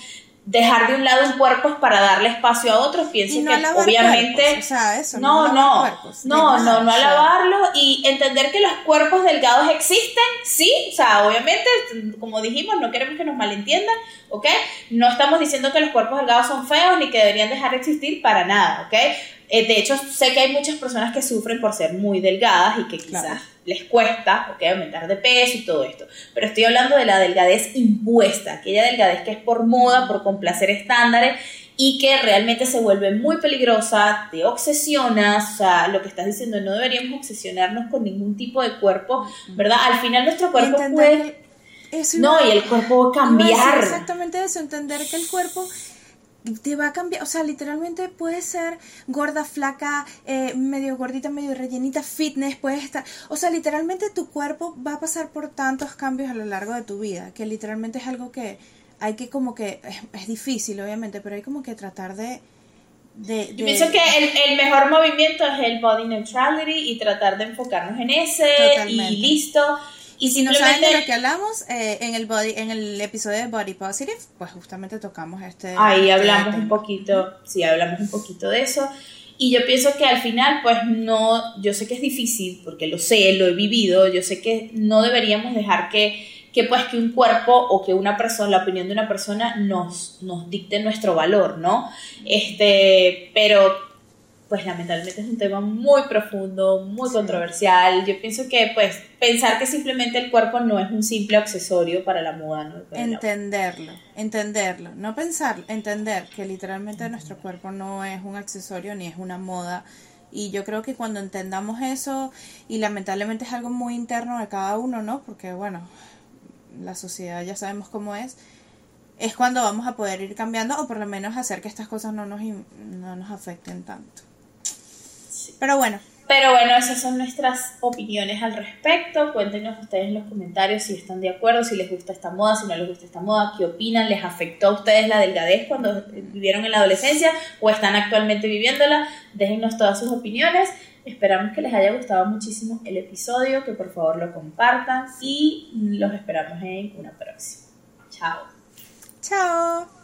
dejar de un lado un cuerpo para darle espacio a otros, pienso que obviamente no, no, no, no, no, no, alabarlos y entender que los cuerpos delgados existen, sí, o sea, obviamente, como dijimos, no queremos que nos malentiendan, ¿ok? No estamos diciendo que los cuerpos delgados son feos ni que deberían dejar de existir para nada, ¿ok? Eh, de hecho, sé que hay muchas personas que sufren por ser muy delgadas y que quizás les cuesta okay, aumentar de peso y todo esto. Pero estoy hablando de la delgadez impuesta, aquella delgadez que es por moda, por complacer estándares y que realmente se vuelve muy peligrosa, te obsesionas, o sea, lo que estás diciendo, no deberíamos obsesionarnos con ningún tipo de cuerpo, ¿verdad? Al final nuestro cuerpo puede... no, y el cuerpo va a cambiar. Exactamente eso, entender que el cuerpo te va a cambiar, o sea, literalmente puede ser gorda, flaca, eh, medio gordita, medio rellenita, fitness, puede estar, o sea, literalmente tu cuerpo va a pasar por tantos cambios a lo largo de tu vida, que literalmente es algo que hay que como que, es, difícil obviamente, pero hay como que tratar de... de, Yo pienso que el, mejor movimiento es el body neutrality y tratar de enfocarnos en ese y listo y si no saben de lo que hablamos, eh, en, el body, en el episodio de Body Positive, pues justamente tocamos este... Ahí este hablamos un poquito, sí, hablamos un poquito de eso. Y yo pienso que al final, pues no, yo sé que es difícil, porque lo sé, lo he vivido, yo sé que no deberíamos dejar que, que pues que un cuerpo o que una persona, la opinión de una persona nos, nos dicte nuestro valor, ¿no? Este, pero pues lamentablemente es un tema muy profundo, muy controversial. Yo pienso que pues pensar que simplemente el cuerpo no es un simple accesorio para la moda, ¿no? entenderlo, entenderlo, no pensar, entender que literalmente nuestro cuerpo no es un accesorio ni es una moda. Y yo creo que cuando entendamos eso, y lamentablemente es algo muy interno de cada uno, ¿no? Porque bueno, la sociedad ya sabemos cómo es, es cuando vamos a poder ir cambiando o por lo menos hacer que estas cosas no nos, no nos afecten tanto. Pero bueno. Pero bueno, esas son nuestras opiniones al respecto. Cuéntenos ustedes en los comentarios si están de acuerdo, si les gusta esta moda, si no les gusta esta moda, qué opinan, les afectó a ustedes la delgadez cuando vivieron en la adolescencia o están actualmente viviéndola. Déjennos todas sus opiniones. Esperamos que les haya gustado muchísimo el episodio, que por favor lo compartan y los esperamos en una próxima. Chao. Chao.